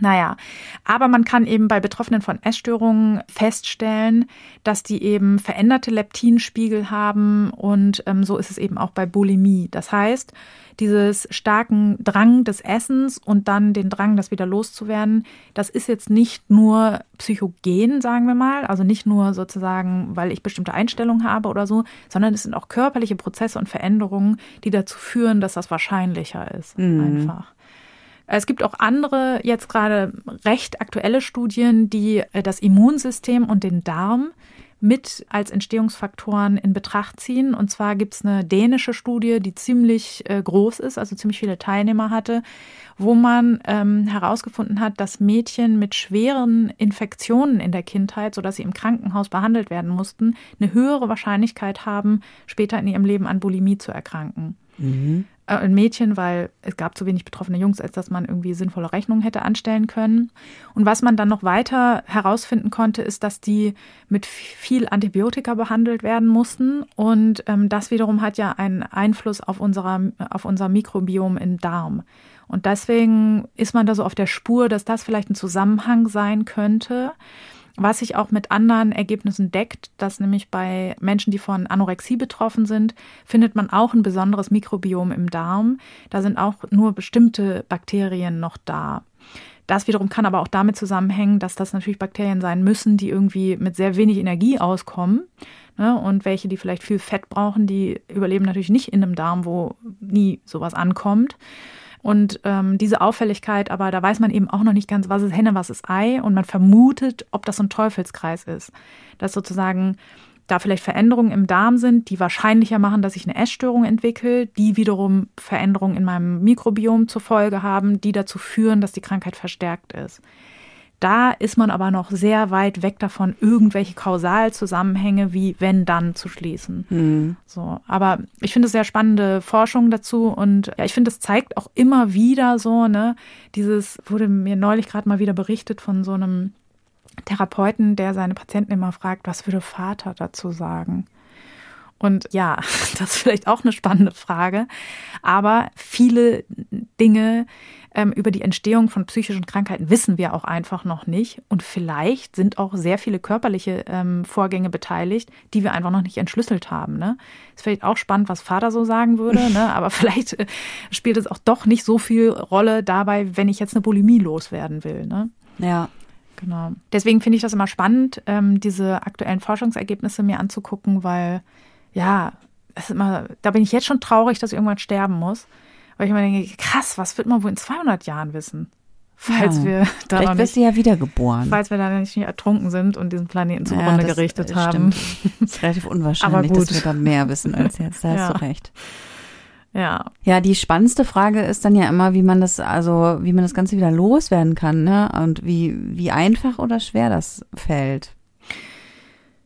Naja, aber man kann eben bei Betroffenen von Essstörungen feststellen, dass die eben veränderte Leptinspiegel haben und ähm, so ist es eben auch bei Bulimie. Das heißt, dieses starken Drang des Essens und dann den Drang, das wieder loszuwerden, das ist jetzt nicht nur psychogen, sagen wir mal, also nicht nur sozusagen, weil ich bestimmte Einstellungen habe oder so, sondern es sind auch körperliche Prozesse und Veränderungen, die dazu führen, dass das wahrscheinlicher ist. Mhm. Einfach. Es gibt auch andere, jetzt gerade recht aktuelle Studien, die äh, das Immunsystem und den Darm mit als Entstehungsfaktoren in Betracht ziehen. Und zwar gibt es eine dänische Studie, die ziemlich äh, groß ist, also ziemlich viele Teilnehmer hatte, wo man ähm, herausgefunden hat, dass Mädchen mit schweren Infektionen in der Kindheit, sodass sie im Krankenhaus behandelt werden mussten, eine höhere Wahrscheinlichkeit haben, später in ihrem Leben an Bulimie zu erkranken. Mhm äh, Mädchen, weil es gab zu wenig betroffene Jungs, als dass man irgendwie sinnvolle Rechnungen hätte anstellen können. Und was man dann noch weiter herausfinden konnte, ist, dass die mit viel Antibiotika behandelt werden mussten. Und ähm, das wiederum hat ja einen Einfluss auf, unserer, auf unser Mikrobiom im Darm. Und deswegen ist man da so auf der Spur, dass das vielleicht ein Zusammenhang sein könnte. Was sich auch mit anderen Ergebnissen deckt, dass nämlich bei Menschen, die von Anorexie betroffen sind, findet man auch ein besonderes Mikrobiom im Darm. Da sind auch nur bestimmte Bakterien noch da. Das wiederum kann aber auch damit zusammenhängen, dass das natürlich Bakterien sein müssen, die irgendwie mit sehr wenig Energie auskommen. Ne? Und welche, die vielleicht viel Fett brauchen, die überleben natürlich nicht in einem Darm, wo nie sowas ankommt. Und ähm, diese Auffälligkeit, aber da weiß man eben auch noch nicht ganz, was ist Henne, was ist Ei. Und man vermutet, ob das so ein Teufelskreis ist. Dass sozusagen da vielleicht Veränderungen im Darm sind, die wahrscheinlicher machen, dass ich eine Essstörung entwickle, die wiederum Veränderungen in meinem Mikrobiom zur Folge haben, die dazu führen, dass die Krankheit verstärkt ist. Da ist man aber noch sehr weit weg davon, irgendwelche Kausalzusammenhänge wie wenn dann zu schließen. Mhm. So, aber ich finde es sehr spannende Forschung dazu und ja, ich finde, es zeigt auch immer wieder so, ne, dieses wurde mir neulich gerade mal wieder berichtet von so einem Therapeuten, der seine Patienten immer fragt, was würde Vater dazu sagen? Und ja, das ist vielleicht auch eine spannende Frage. Aber viele Dinge ähm, über die Entstehung von psychischen Krankheiten wissen wir auch einfach noch nicht. Und vielleicht sind auch sehr viele körperliche ähm, Vorgänge beteiligt, die wir einfach noch nicht entschlüsselt haben. Ne? Ist vielleicht auch spannend, was Vater so sagen würde, ne? aber vielleicht äh, spielt es auch doch nicht so viel Rolle dabei, wenn ich jetzt eine Bulimie loswerden will. Ne? Ja, Genau. Deswegen finde ich das immer spannend, ähm, diese aktuellen Forschungsergebnisse mir anzugucken, weil ja, es ist immer, da bin ich jetzt schon traurig, dass ich irgendwann sterben muss. Weil ich immer denke, krass, was wird man wohl in 200 Jahren wissen? Falls ja, wir da vielleicht wirst du ja wiedergeboren. Falls wir da nicht ertrunken sind und diesen Planeten zugrunde ja, gerichtet haben. Das ist relativ unwahrscheinlich, dass wir da mehr wissen als jetzt. Da hast du recht. Ja. Ja, die spannendste Frage ist dann ja immer, wie man das, also wie man das Ganze wieder loswerden kann, ne? Und wie, wie einfach oder schwer das fällt.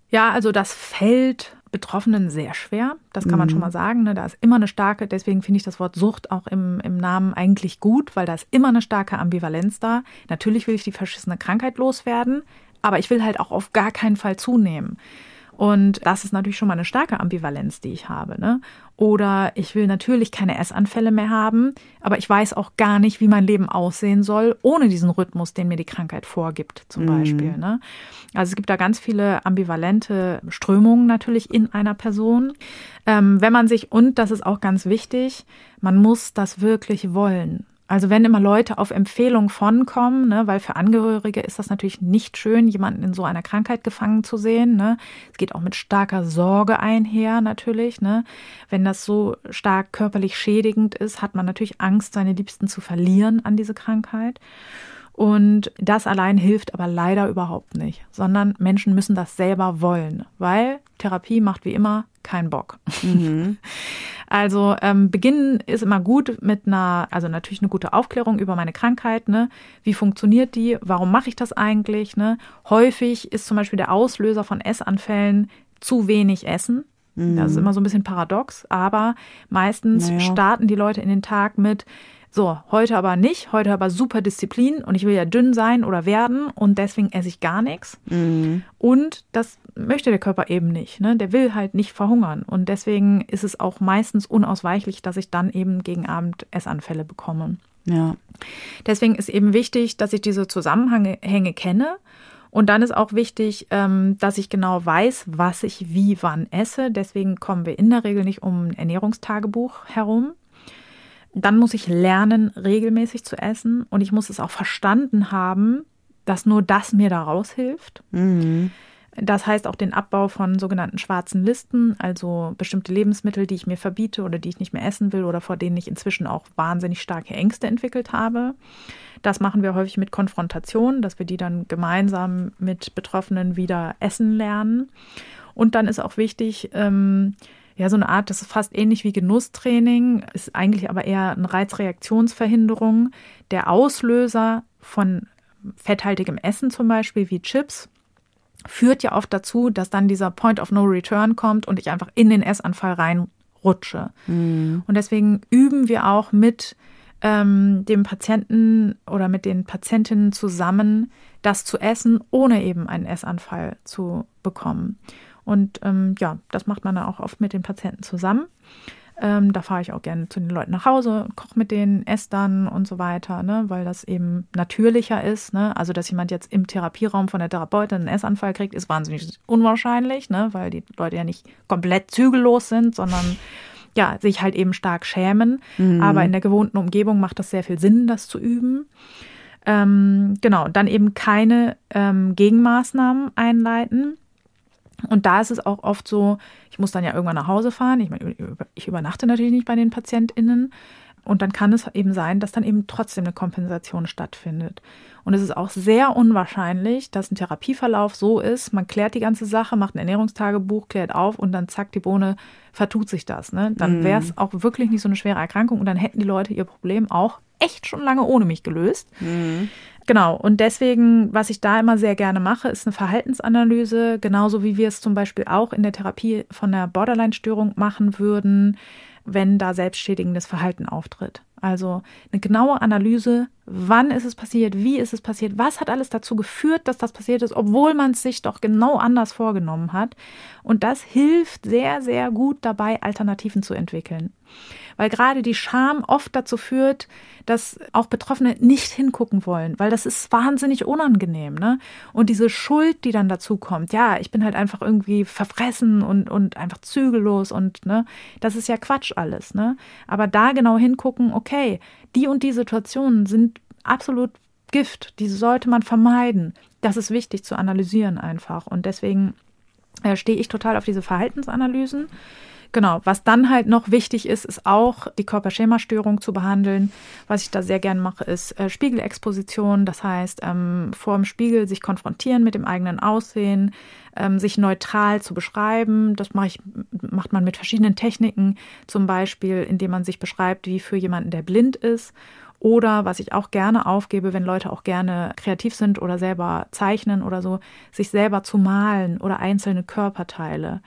Ja, also das fällt Betroffenen sehr schwer. Das kann man mhm. schon mal sagen. Ne? Da ist immer eine starke, deswegen finde ich das Wort Sucht auch im, im Namen eigentlich gut, weil da ist immer eine starke Ambivalenz da. Natürlich will ich die verschissene Krankheit loswerden, aber ich will halt auch auf gar keinen Fall zunehmen. Und das ist natürlich schon mal eine starke Ambivalenz, die ich habe. Ne? Oder ich will natürlich keine Essanfälle mehr haben, aber ich weiß auch gar nicht, wie mein Leben aussehen soll, ohne diesen Rhythmus, den mir die Krankheit vorgibt, zum mhm. Beispiel. Ne? Also es gibt da ganz viele ambivalente Strömungen natürlich in einer Person. Ähm, wenn man sich, und das ist auch ganz wichtig, man muss das wirklich wollen. Also wenn immer Leute auf Empfehlung von kommen, ne, weil für Angehörige ist das natürlich nicht schön, jemanden in so einer Krankheit gefangen zu sehen. Ne. Es geht auch mit starker Sorge einher natürlich. Ne. Wenn das so stark körperlich schädigend ist, hat man natürlich Angst, seine Liebsten zu verlieren an diese Krankheit. Und das allein hilft aber leider überhaupt nicht, sondern Menschen müssen das selber wollen, weil Therapie macht wie immer keinen Bock. Mhm. Also ähm, beginnen ist immer gut mit einer, also natürlich eine gute Aufklärung über meine Krankheit. Ne? Wie funktioniert die? Warum mache ich das eigentlich? Ne? Häufig ist zum Beispiel der Auslöser von Essanfällen zu wenig Essen. Das ist mhm. immer so ein bisschen paradox, aber meistens naja. starten die Leute in den Tag mit, so, heute aber nicht, heute aber super Disziplin und ich will ja dünn sein oder werden und deswegen esse ich gar nichts. Mhm. Und das möchte der Körper eben nicht. Ne? Der will halt nicht verhungern. Und deswegen ist es auch meistens unausweichlich, dass ich dann eben gegen Abend Essanfälle bekomme. Ja. Deswegen ist eben wichtig, dass ich diese Zusammenhänge kenne. Und dann ist auch wichtig, ähm, dass ich genau weiß, was ich wie wann esse. Deswegen kommen wir in der Regel nicht um ein Ernährungstagebuch herum. Dann muss ich lernen, regelmäßig zu essen und ich muss es auch verstanden haben, dass nur das mir daraus hilft. Mhm. Das heißt auch den Abbau von sogenannten schwarzen Listen, also bestimmte Lebensmittel, die ich mir verbiete oder die ich nicht mehr essen will oder vor denen ich inzwischen auch wahnsinnig starke Ängste entwickelt habe. Das machen wir häufig mit Konfrontation, dass wir die dann gemeinsam mit Betroffenen wieder essen lernen. Und dann ist auch wichtig, ähm, ja, so eine Art, das ist fast ähnlich wie Genusstraining, ist eigentlich aber eher eine Reizreaktionsverhinderung. Der Auslöser von fetthaltigem Essen zum Beispiel, wie Chips, führt ja oft dazu, dass dann dieser Point of No Return kommt und ich einfach in den Essanfall reinrutsche. Mhm. Und deswegen üben wir auch mit ähm, dem Patienten oder mit den Patientinnen zusammen, das zu essen, ohne eben einen Essanfall zu bekommen. Und ähm, ja, das macht man dann auch oft mit den Patienten zusammen. Ähm, da fahre ich auch gerne zu den Leuten nach Hause, koche mit denen, esse dann und so weiter, ne, weil das eben natürlicher ist. Ne? Also, dass jemand jetzt im Therapieraum von der Therapeutin einen Essanfall kriegt, ist wahnsinnig unwahrscheinlich, ne, weil die Leute ja nicht komplett zügellos sind, sondern ja, sich halt eben stark schämen. Mhm. Aber in der gewohnten Umgebung macht das sehr viel Sinn, das zu üben. Ähm, genau, dann eben keine ähm, Gegenmaßnahmen einleiten. Und da ist es auch oft so, ich muss dann ja irgendwann nach Hause fahren. Ich, meine, ich übernachte natürlich nicht bei den PatientInnen. Und dann kann es eben sein, dass dann eben trotzdem eine Kompensation stattfindet. Und es ist auch sehr unwahrscheinlich, dass ein Therapieverlauf so ist, man klärt die ganze Sache, macht ein Ernährungstagebuch, klärt auf und dann zack, die Bohne vertut sich das. Ne? Dann wäre es auch wirklich nicht so eine schwere Erkrankung und dann hätten die Leute ihr Problem auch echt schon lange ohne mich gelöst. Mhm. Genau, und deswegen, was ich da immer sehr gerne mache, ist eine Verhaltensanalyse, genauso wie wir es zum Beispiel auch in der Therapie von der Borderline-Störung machen würden, wenn da selbstschädigendes Verhalten auftritt. Also eine genaue Analyse, wann ist es passiert, wie ist es passiert, was hat alles dazu geführt, dass das passiert ist, obwohl man es sich doch genau anders vorgenommen hat. Und das hilft sehr, sehr gut dabei, Alternativen zu entwickeln weil gerade die Scham oft dazu führt, dass auch Betroffene nicht hingucken wollen, weil das ist wahnsinnig unangenehm, ne? Und diese Schuld, die dann dazu kommt, ja, ich bin halt einfach irgendwie verfressen und, und einfach zügellos und, ne, das ist ja Quatsch alles, ne? Aber da genau hingucken, okay, die und die Situationen sind absolut Gift, die sollte man vermeiden. Das ist wichtig zu analysieren einfach. Und deswegen äh, stehe ich total auf diese Verhaltensanalysen. Genau, was dann halt noch wichtig ist, ist auch die Körperschemastörung zu behandeln. Was ich da sehr gern mache, ist äh, Spiegelexposition. Das heißt, ähm, vor dem Spiegel sich konfrontieren mit dem eigenen Aussehen, ähm, sich neutral zu beschreiben. Das mache ich, macht man mit verschiedenen Techniken, zum Beispiel, indem man sich beschreibt, wie für jemanden, der blind ist. Oder was ich auch gerne aufgebe, wenn Leute auch gerne kreativ sind oder selber zeichnen oder so, sich selber zu malen oder einzelne Körperteile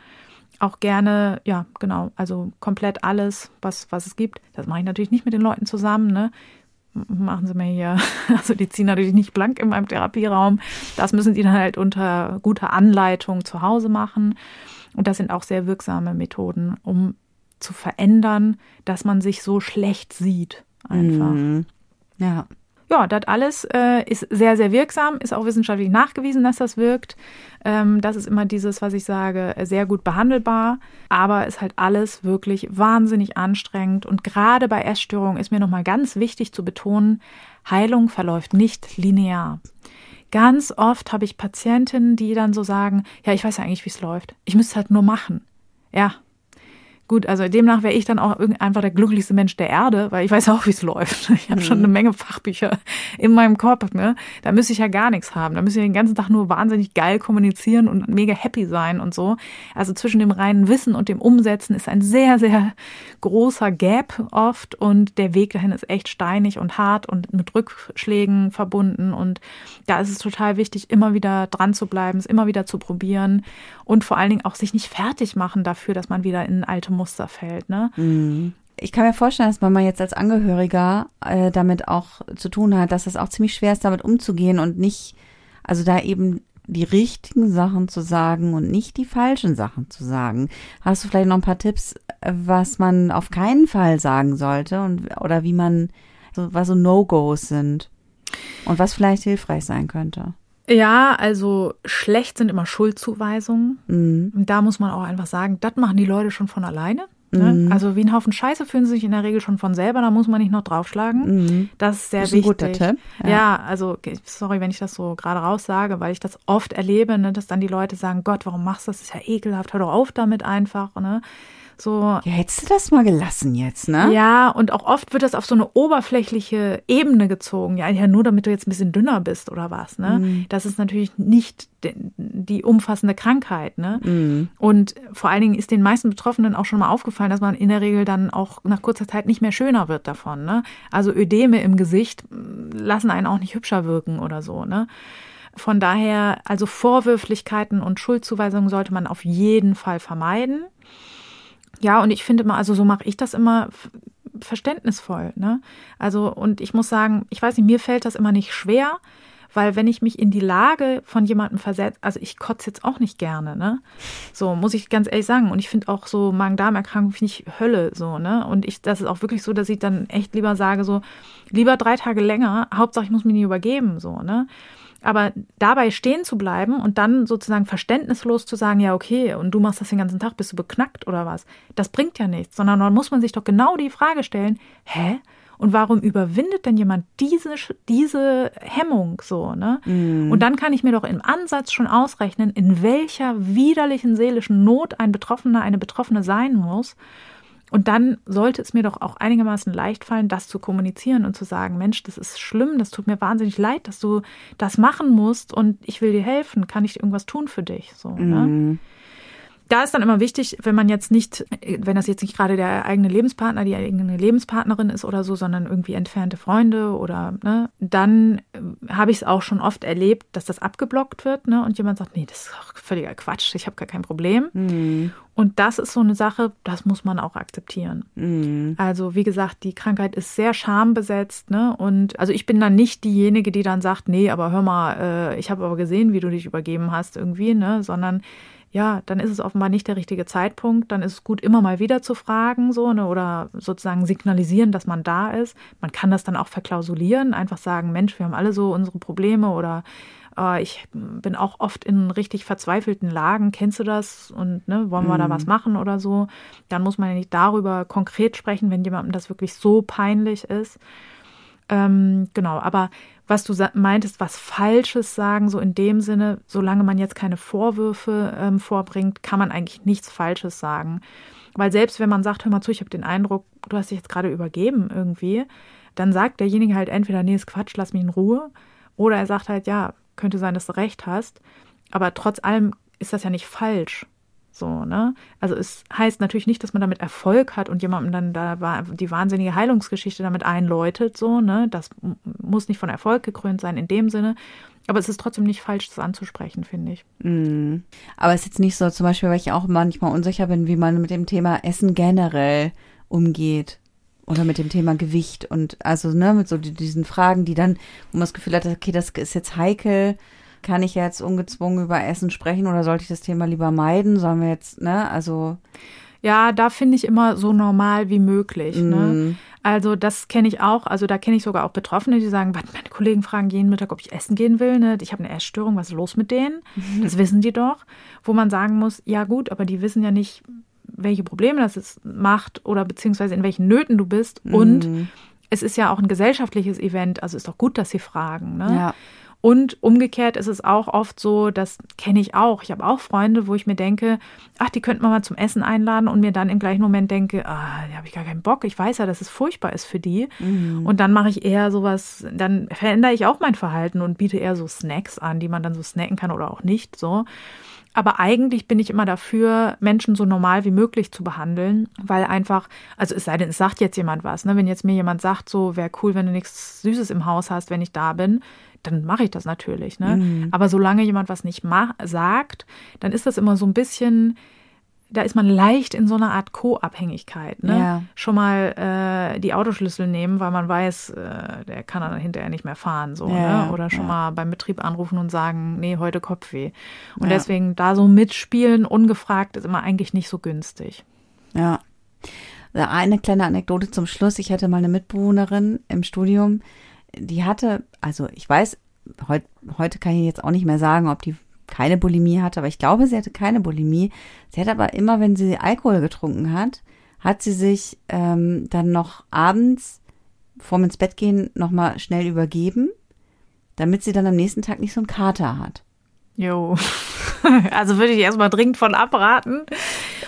auch gerne, ja, genau, also komplett alles, was, was es gibt. Das mache ich natürlich nicht mit den Leuten zusammen, ne? Machen sie mir hier, also die ziehen natürlich nicht blank in meinem Therapieraum. Das müssen sie dann halt unter guter Anleitung zu Hause machen. Und das sind auch sehr wirksame Methoden, um zu verändern, dass man sich so schlecht sieht. Einfach. Mhm. Ja ja, das alles äh, ist sehr, sehr wirksam, ist auch wissenschaftlich nachgewiesen, dass das wirkt. Ähm, das ist immer dieses, was ich sage, sehr gut behandelbar, aber ist halt alles wirklich wahnsinnig anstrengend. Und gerade bei Essstörungen ist mir nochmal ganz wichtig zu betonen, Heilung verläuft nicht linear. Ganz oft habe ich Patientinnen, die dann so sagen, ja, ich weiß ja eigentlich, wie es läuft. Ich müsste es halt nur machen. Ja, Gut, also demnach wäre ich dann auch einfach der glücklichste Mensch der Erde, weil ich weiß auch, wie es läuft. Ich habe schon eine mhm. Menge Fachbücher in meinem Kopf. Ne? Da müsste ich ja gar nichts haben. Da müsste ich den ganzen Tag nur wahnsinnig geil kommunizieren und mega happy sein und so. Also zwischen dem reinen Wissen und dem Umsetzen ist ein sehr, sehr großer Gap oft und der Weg dahin ist echt steinig und hart und mit Rückschlägen verbunden. Und da ist es total wichtig, immer wieder dran zu bleiben, es immer wieder zu probieren und vor allen Dingen auch sich nicht fertig machen dafür, dass man wieder in alte Muster fällt. Ne? Mhm. Ich kann mir vorstellen, dass man mal jetzt als Angehöriger äh, damit auch zu tun hat, dass es auch ziemlich schwer ist, damit umzugehen und nicht, also da eben die richtigen Sachen zu sagen und nicht die falschen Sachen zu sagen. Hast du vielleicht noch ein paar Tipps, was man auf keinen Fall sagen sollte und oder wie man so, was so No-Gos sind und was vielleicht hilfreich sein könnte? Ja, also schlecht sind immer Schuldzuweisungen. Mhm. Und da muss man auch einfach sagen, das machen die Leute schon von alleine. Ne? Mhm. Also wie ein Haufen Scheiße fühlen sie sich in der Regel schon von selber, da muss man nicht noch draufschlagen. Mhm. Das ist sehr das ist wichtig. Ein guter Tipp. Ja. ja. also sorry, wenn ich das so gerade raus sage, weil ich das oft erlebe, ne, dass dann die Leute sagen, Gott, warum machst du das? Das ist ja ekelhaft, hör doch auf damit einfach. Ne? So. Ja, hättest du das mal gelassen jetzt, ne? Ja, und auch oft wird das auf so eine oberflächliche Ebene gezogen. Ja, ja, nur damit du jetzt ein bisschen dünner bist oder was, ne? Mhm. Das ist natürlich nicht die umfassende Krankheit, ne? Mhm. Und vor allen Dingen ist den meisten Betroffenen auch schon mal aufgefallen, dass man in der Regel dann auch nach kurzer Zeit nicht mehr schöner wird davon, ne? Also Ödeme im Gesicht lassen einen auch nicht hübscher wirken oder so, ne? Von daher, also Vorwürflichkeiten und Schuldzuweisungen sollte man auf jeden Fall vermeiden. Ja, und ich finde mal, also so mache ich das immer verständnisvoll. Ne? Also, und ich muss sagen, ich weiß nicht, mir fällt das immer nicht schwer, weil wenn ich mich in die Lage von jemandem versetze, also ich kotze jetzt auch nicht gerne, ne? So muss ich ganz ehrlich sagen. Und ich finde auch so Magen-Darm-Erkrankung finde ich Hölle, so, ne? Und ich, das ist auch wirklich so, dass ich dann echt lieber sage, so, lieber drei Tage länger, Hauptsache ich muss mich nie übergeben, so, ne? Aber dabei stehen zu bleiben und dann sozusagen verständnislos zu sagen, ja, okay, und du machst das den ganzen Tag, bist du beknackt oder was? Das bringt ja nichts, sondern dann muss man sich doch genau die Frage stellen, hä? Und warum überwindet denn jemand diese, diese Hemmung so, ne? Mm. Und dann kann ich mir doch im Ansatz schon ausrechnen, in welcher widerlichen seelischen Not ein Betroffener, eine Betroffene sein muss. Und dann sollte es mir doch auch einigermaßen leicht fallen, das zu kommunizieren und zu sagen, Mensch, das ist schlimm, das tut mir wahnsinnig leid, dass du das machen musst und ich will dir helfen, kann ich irgendwas tun für dich, so, ne? Da ist dann immer wichtig, wenn man jetzt nicht, wenn das jetzt nicht gerade der eigene Lebenspartner, die eigene Lebenspartnerin ist oder so, sondern irgendwie entfernte Freunde oder, ne, dann äh, habe ich es auch schon oft erlebt, dass das abgeblockt wird, ne, und jemand sagt, nee, das ist auch völliger Quatsch, ich habe gar kein Problem. Mhm. Und das ist so eine Sache, das muss man auch akzeptieren. Mhm. Also, wie gesagt, die Krankheit ist sehr schambesetzt, ne, und also ich bin dann nicht diejenige, die dann sagt, nee, aber hör mal, äh, ich habe aber gesehen, wie du dich übergeben hast irgendwie, ne, sondern ja, dann ist es offenbar nicht der richtige Zeitpunkt. Dann ist es gut, immer mal wieder zu fragen, so, ne, oder sozusagen signalisieren, dass man da ist. Man kann das dann auch verklausulieren, einfach sagen, Mensch, wir haben alle so unsere Probleme oder äh, ich bin auch oft in richtig verzweifelten Lagen. Kennst du das? Und ne, wollen wir mhm. da was machen oder so? Dann muss man ja nicht darüber konkret sprechen, wenn jemandem das wirklich so peinlich ist. Ähm, genau, aber was du meintest, was Falsches sagen, so in dem Sinne, solange man jetzt keine Vorwürfe ähm, vorbringt, kann man eigentlich nichts Falsches sagen. Weil selbst wenn man sagt, hör mal zu, ich habe den Eindruck, du hast dich jetzt gerade übergeben irgendwie, dann sagt derjenige halt entweder, nee, ist Quatsch, lass mich in Ruhe, oder er sagt halt, ja, könnte sein, dass du recht hast. Aber trotz allem ist das ja nicht falsch. So, ne? Also es heißt natürlich nicht, dass man damit Erfolg hat und jemandem dann da die wahnsinnige Heilungsgeschichte damit einläutet, so, ne? Das muss nicht von Erfolg gekrönt sein in dem Sinne. Aber es ist trotzdem nicht falsch, das anzusprechen, finde ich. Mm. Aber es ist jetzt nicht so, zum Beispiel, weil ich auch manchmal unsicher bin, wie man mit dem Thema Essen generell umgeht. Oder mit dem Thema Gewicht und also, ne, mit so diesen Fragen, die dann, wo man das Gefühl hat, okay, das ist jetzt heikel kann ich jetzt ungezwungen über Essen sprechen oder sollte ich das Thema lieber meiden? Sollen wir jetzt, ne, also. Ja, da finde ich immer so normal wie möglich. Mm. Ne? Mhm. Also das kenne ich auch. Also da kenne ich sogar auch Betroffene, die sagen, meine Kollegen fragen jeden Mittag, ob ich essen gehen will. Ne? Ich habe eine Essstörung, was ist los mit denen? Mhm. Das wissen die doch. Wo man sagen muss, ja gut, aber die wissen ja nicht, welche Probleme das es macht oder beziehungsweise in welchen Nöten du bist. Mhm. Und es ist ja auch ein gesellschaftliches Event. Also ist doch gut, dass sie fragen. Ne? Ja. Und umgekehrt ist es auch oft so, das kenne ich auch. Ich habe auch Freunde, wo ich mir denke, ach, die könnten wir mal zum Essen einladen und mir dann im gleichen Moment denke, ah, da habe ich gar keinen Bock. Ich weiß ja, dass es furchtbar ist für die. Mhm. Und dann mache ich eher sowas, dann verändere ich auch mein Verhalten und biete eher so Snacks an, die man dann so snacken kann oder auch nicht so. Aber eigentlich bin ich immer dafür, Menschen so normal wie möglich zu behandeln, weil einfach, also es sei denn, es sagt jetzt jemand was, ne? Wenn jetzt mir jemand sagt, so wäre cool, wenn du nichts Süßes im Haus hast, wenn ich da bin, dann mache ich das natürlich. Ne? Mhm. Aber solange jemand was nicht sagt, dann ist das immer so ein bisschen, da ist man leicht in so einer Art Co-Abhängigkeit. Ne? Ja. Schon mal äh, die Autoschlüssel nehmen, weil man weiß, äh, der kann dann hinterher nicht mehr fahren. So, ja, ne? Oder schon ja. mal beim Betrieb anrufen und sagen, nee, heute Kopfweh. Und deswegen da so mitspielen, ungefragt, ist immer eigentlich nicht so günstig. Ja. Eine kleine Anekdote zum Schluss. Ich hatte mal eine Mitbewohnerin im Studium, die hatte, also ich weiß, heut, heute kann ich jetzt auch nicht mehr sagen, ob die keine Bulimie hatte, aber ich glaube, sie hatte keine Bulimie. Sie hat aber immer, wenn sie Alkohol getrunken hat, hat sie sich ähm, dann noch abends vorm ins Bett gehen nochmal schnell übergeben, damit sie dann am nächsten Tag nicht so einen Kater hat. Jo. Also würde ich erstmal dringend von abraten.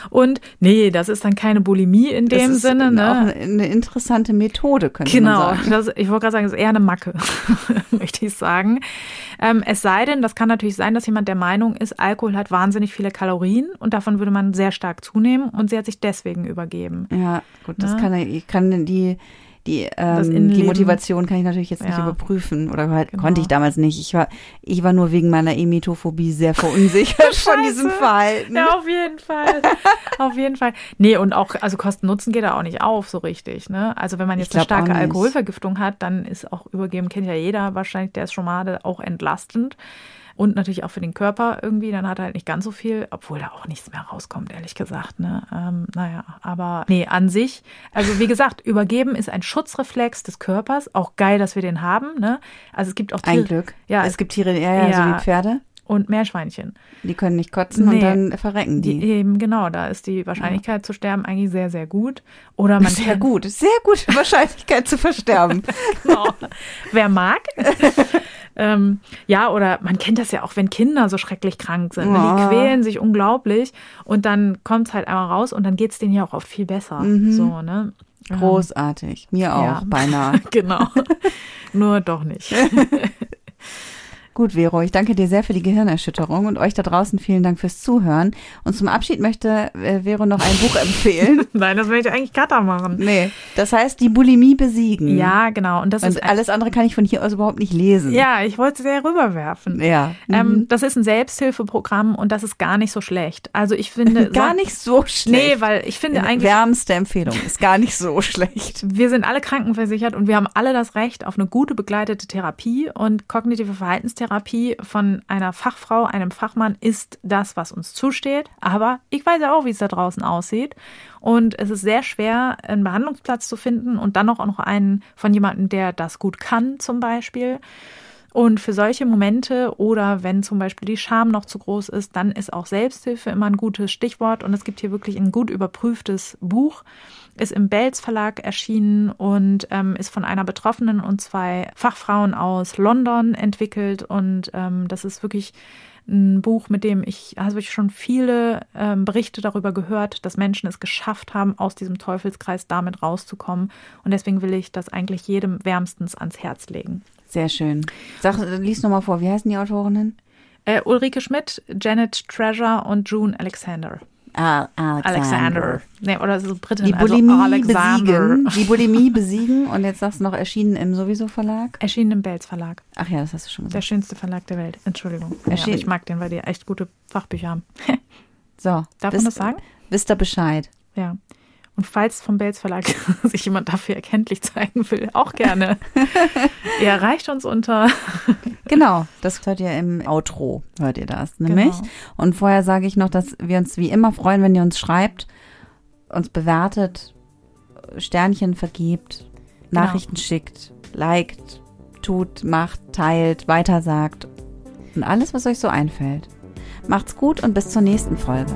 Und nee, das ist dann keine Bulimie in dem das ist Sinne. Ne? Auch eine interessante Methode, könnte genau, man sagen. Genau, ich wollte gerade sagen, es ist eher eine Macke, möchte ich sagen. Ähm, es sei denn, das kann natürlich sein, dass jemand der Meinung ist, Alkohol hat wahnsinnig viele Kalorien und davon würde man sehr stark zunehmen und sie hat sich deswegen übergeben. Ja, gut, das ne? kann, kann die die, ähm, die Motivation kann ich natürlich jetzt nicht ja. überprüfen oder halt genau. konnte ich damals nicht. Ich war, ich war nur wegen meiner Emetophobie sehr verunsichert von diesem Verhalten. Ja, auf jeden Fall. auf jeden Fall. Nee, und auch, also Kosten-Nutzen geht da auch nicht auf so richtig. Ne? Also wenn man jetzt eine starke Alkoholvergiftung hat, dann ist auch übergeben, kennt ja jeder wahrscheinlich, der ist schon mal auch entlastend und natürlich auch für den Körper irgendwie. Dann hat er halt nicht ganz so viel, obwohl da auch nichts mehr rauskommt, ehrlich gesagt. Ne? Ähm, naja, aber nee, an sich, also wie gesagt, übergeben ist ein Schutzreflex des Körpers. Auch geil, dass wir den haben. Ne? Also es gibt auch Tiere. Ein Glück. Ja, es gibt Tiere, ja, ja, ja so wie Pferde und Meerschweinchen. Die können nicht kotzen nee, und dann verrecken die. die. Eben, genau, da ist die Wahrscheinlichkeit ja. zu sterben eigentlich sehr, sehr gut. Oder man sehr gut, sehr gute Wahrscheinlichkeit zu versterben. genau. Wer mag. Ähm, ja, oder man kennt das ja auch, wenn Kinder so schrecklich krank sind. Ne? Die quälen sich unglaublich und dann kommt es halt einmal raus und dann geht es denen ja auch oft viel besser. Mhm. So, ne? Großartig. Mir auch, ja. beinahe. genau. Nur doch nicht. Gut, Vero, ich danke dir sehr für die Gehirnerschütterung und euch da draußen vielen Dank fürs Zuhören. Und zum Abschied möchte äh, Vero noch ein Buch empfehlen. Nein, das möchte ich eigentlich Kata machen. Nee, das heißt die Bulimie besiegen. Ja, genau. Und das und ist alles andere kann ich von hier aus überhaupt nicht lesen. Ja, ich wollte es dir rüberwerfen. Ja. Ähm, mhm. das ist ein Selbsthilfeprogramm und das ist gar nicht so schlecht. Also ich finde gar nicht so schlecht. Nee, weil ich finde eigentlich wärmste Empfehlung ist gar nicht so schlecht. Wir sind alle krankenversichert und wir haben alle das Recht auf eine gute begleitete Therapie und kognitive Verhaltenstherapie Therapie von einer Fachfrau, einem Fachmann ist das, was uns zusteht. Aber ich weiß ja auch, wie es da draußen aussieht. Und es ist sehr schwer, einen Behandlungsplatz zu finden und dann auch noch einen von jemandem, der das gut kann, zum Beispiel. Und für solche Momente oder wenn zum Beispiel die Scham noch zu groß ist, dann ist auch Selbsthilfe immer ein gutes Stichwort. Und es gibt hier wirklich ein gut überprüftes Buch ist im Belz Verlag erschienen und ähm, ist von einer Betroffenen und zwei Fachfrauen aus London entwickelt. Und ähm, das ist wirklich ein Buch, mit dem ich, also ich schon viele ähm, Berichte darüber gehört, dass Menschen es geschafft haben, aus diesem Teufelskreis damit rauszukommen. Und deswegen will ich das eigentlich jedem wärmstens ans Herz legen. Sehr schön. Sag, lies nochmal vor, wie heißen die Autorinnen? Äh, Ulrike Schmidt, Janet Treasure und June Alexander. Al Alexander. Alexander. Nee, oder so Britin, die also Bulimie also besiegen. Die Bulimie besiegen. Und jetzt sagst du noch, erschienen im sowieso Verlag? Erschienen im Belz Verlag. Ach ja, das hast du schon gesagt. Der schönste Verlag der Welt. Entschuldigung. Ja, ich mag den, weil die echt gute Fachbücher haben. so. Darf man das sagen? Wisst ihr Bescheid? Ja. Und falls vom Belz Verlag sich jemand dafür erkenntlich zeigen will, auch gerne. er erreicht uns unter. genau, das hört ihr im Outro, hört ihr das nämlich. Genau. Und vorher sage ich noch, dass wir uns wie immer freuen, wenn ihr uns schreibt, uns bewertet, Sternchen vergibt, genau. Nachrichten schickt, liked, tut, macht, teilt, weitersagt und alles, was euch so einfällt. Macht's gut und bis zur nächsten Folge.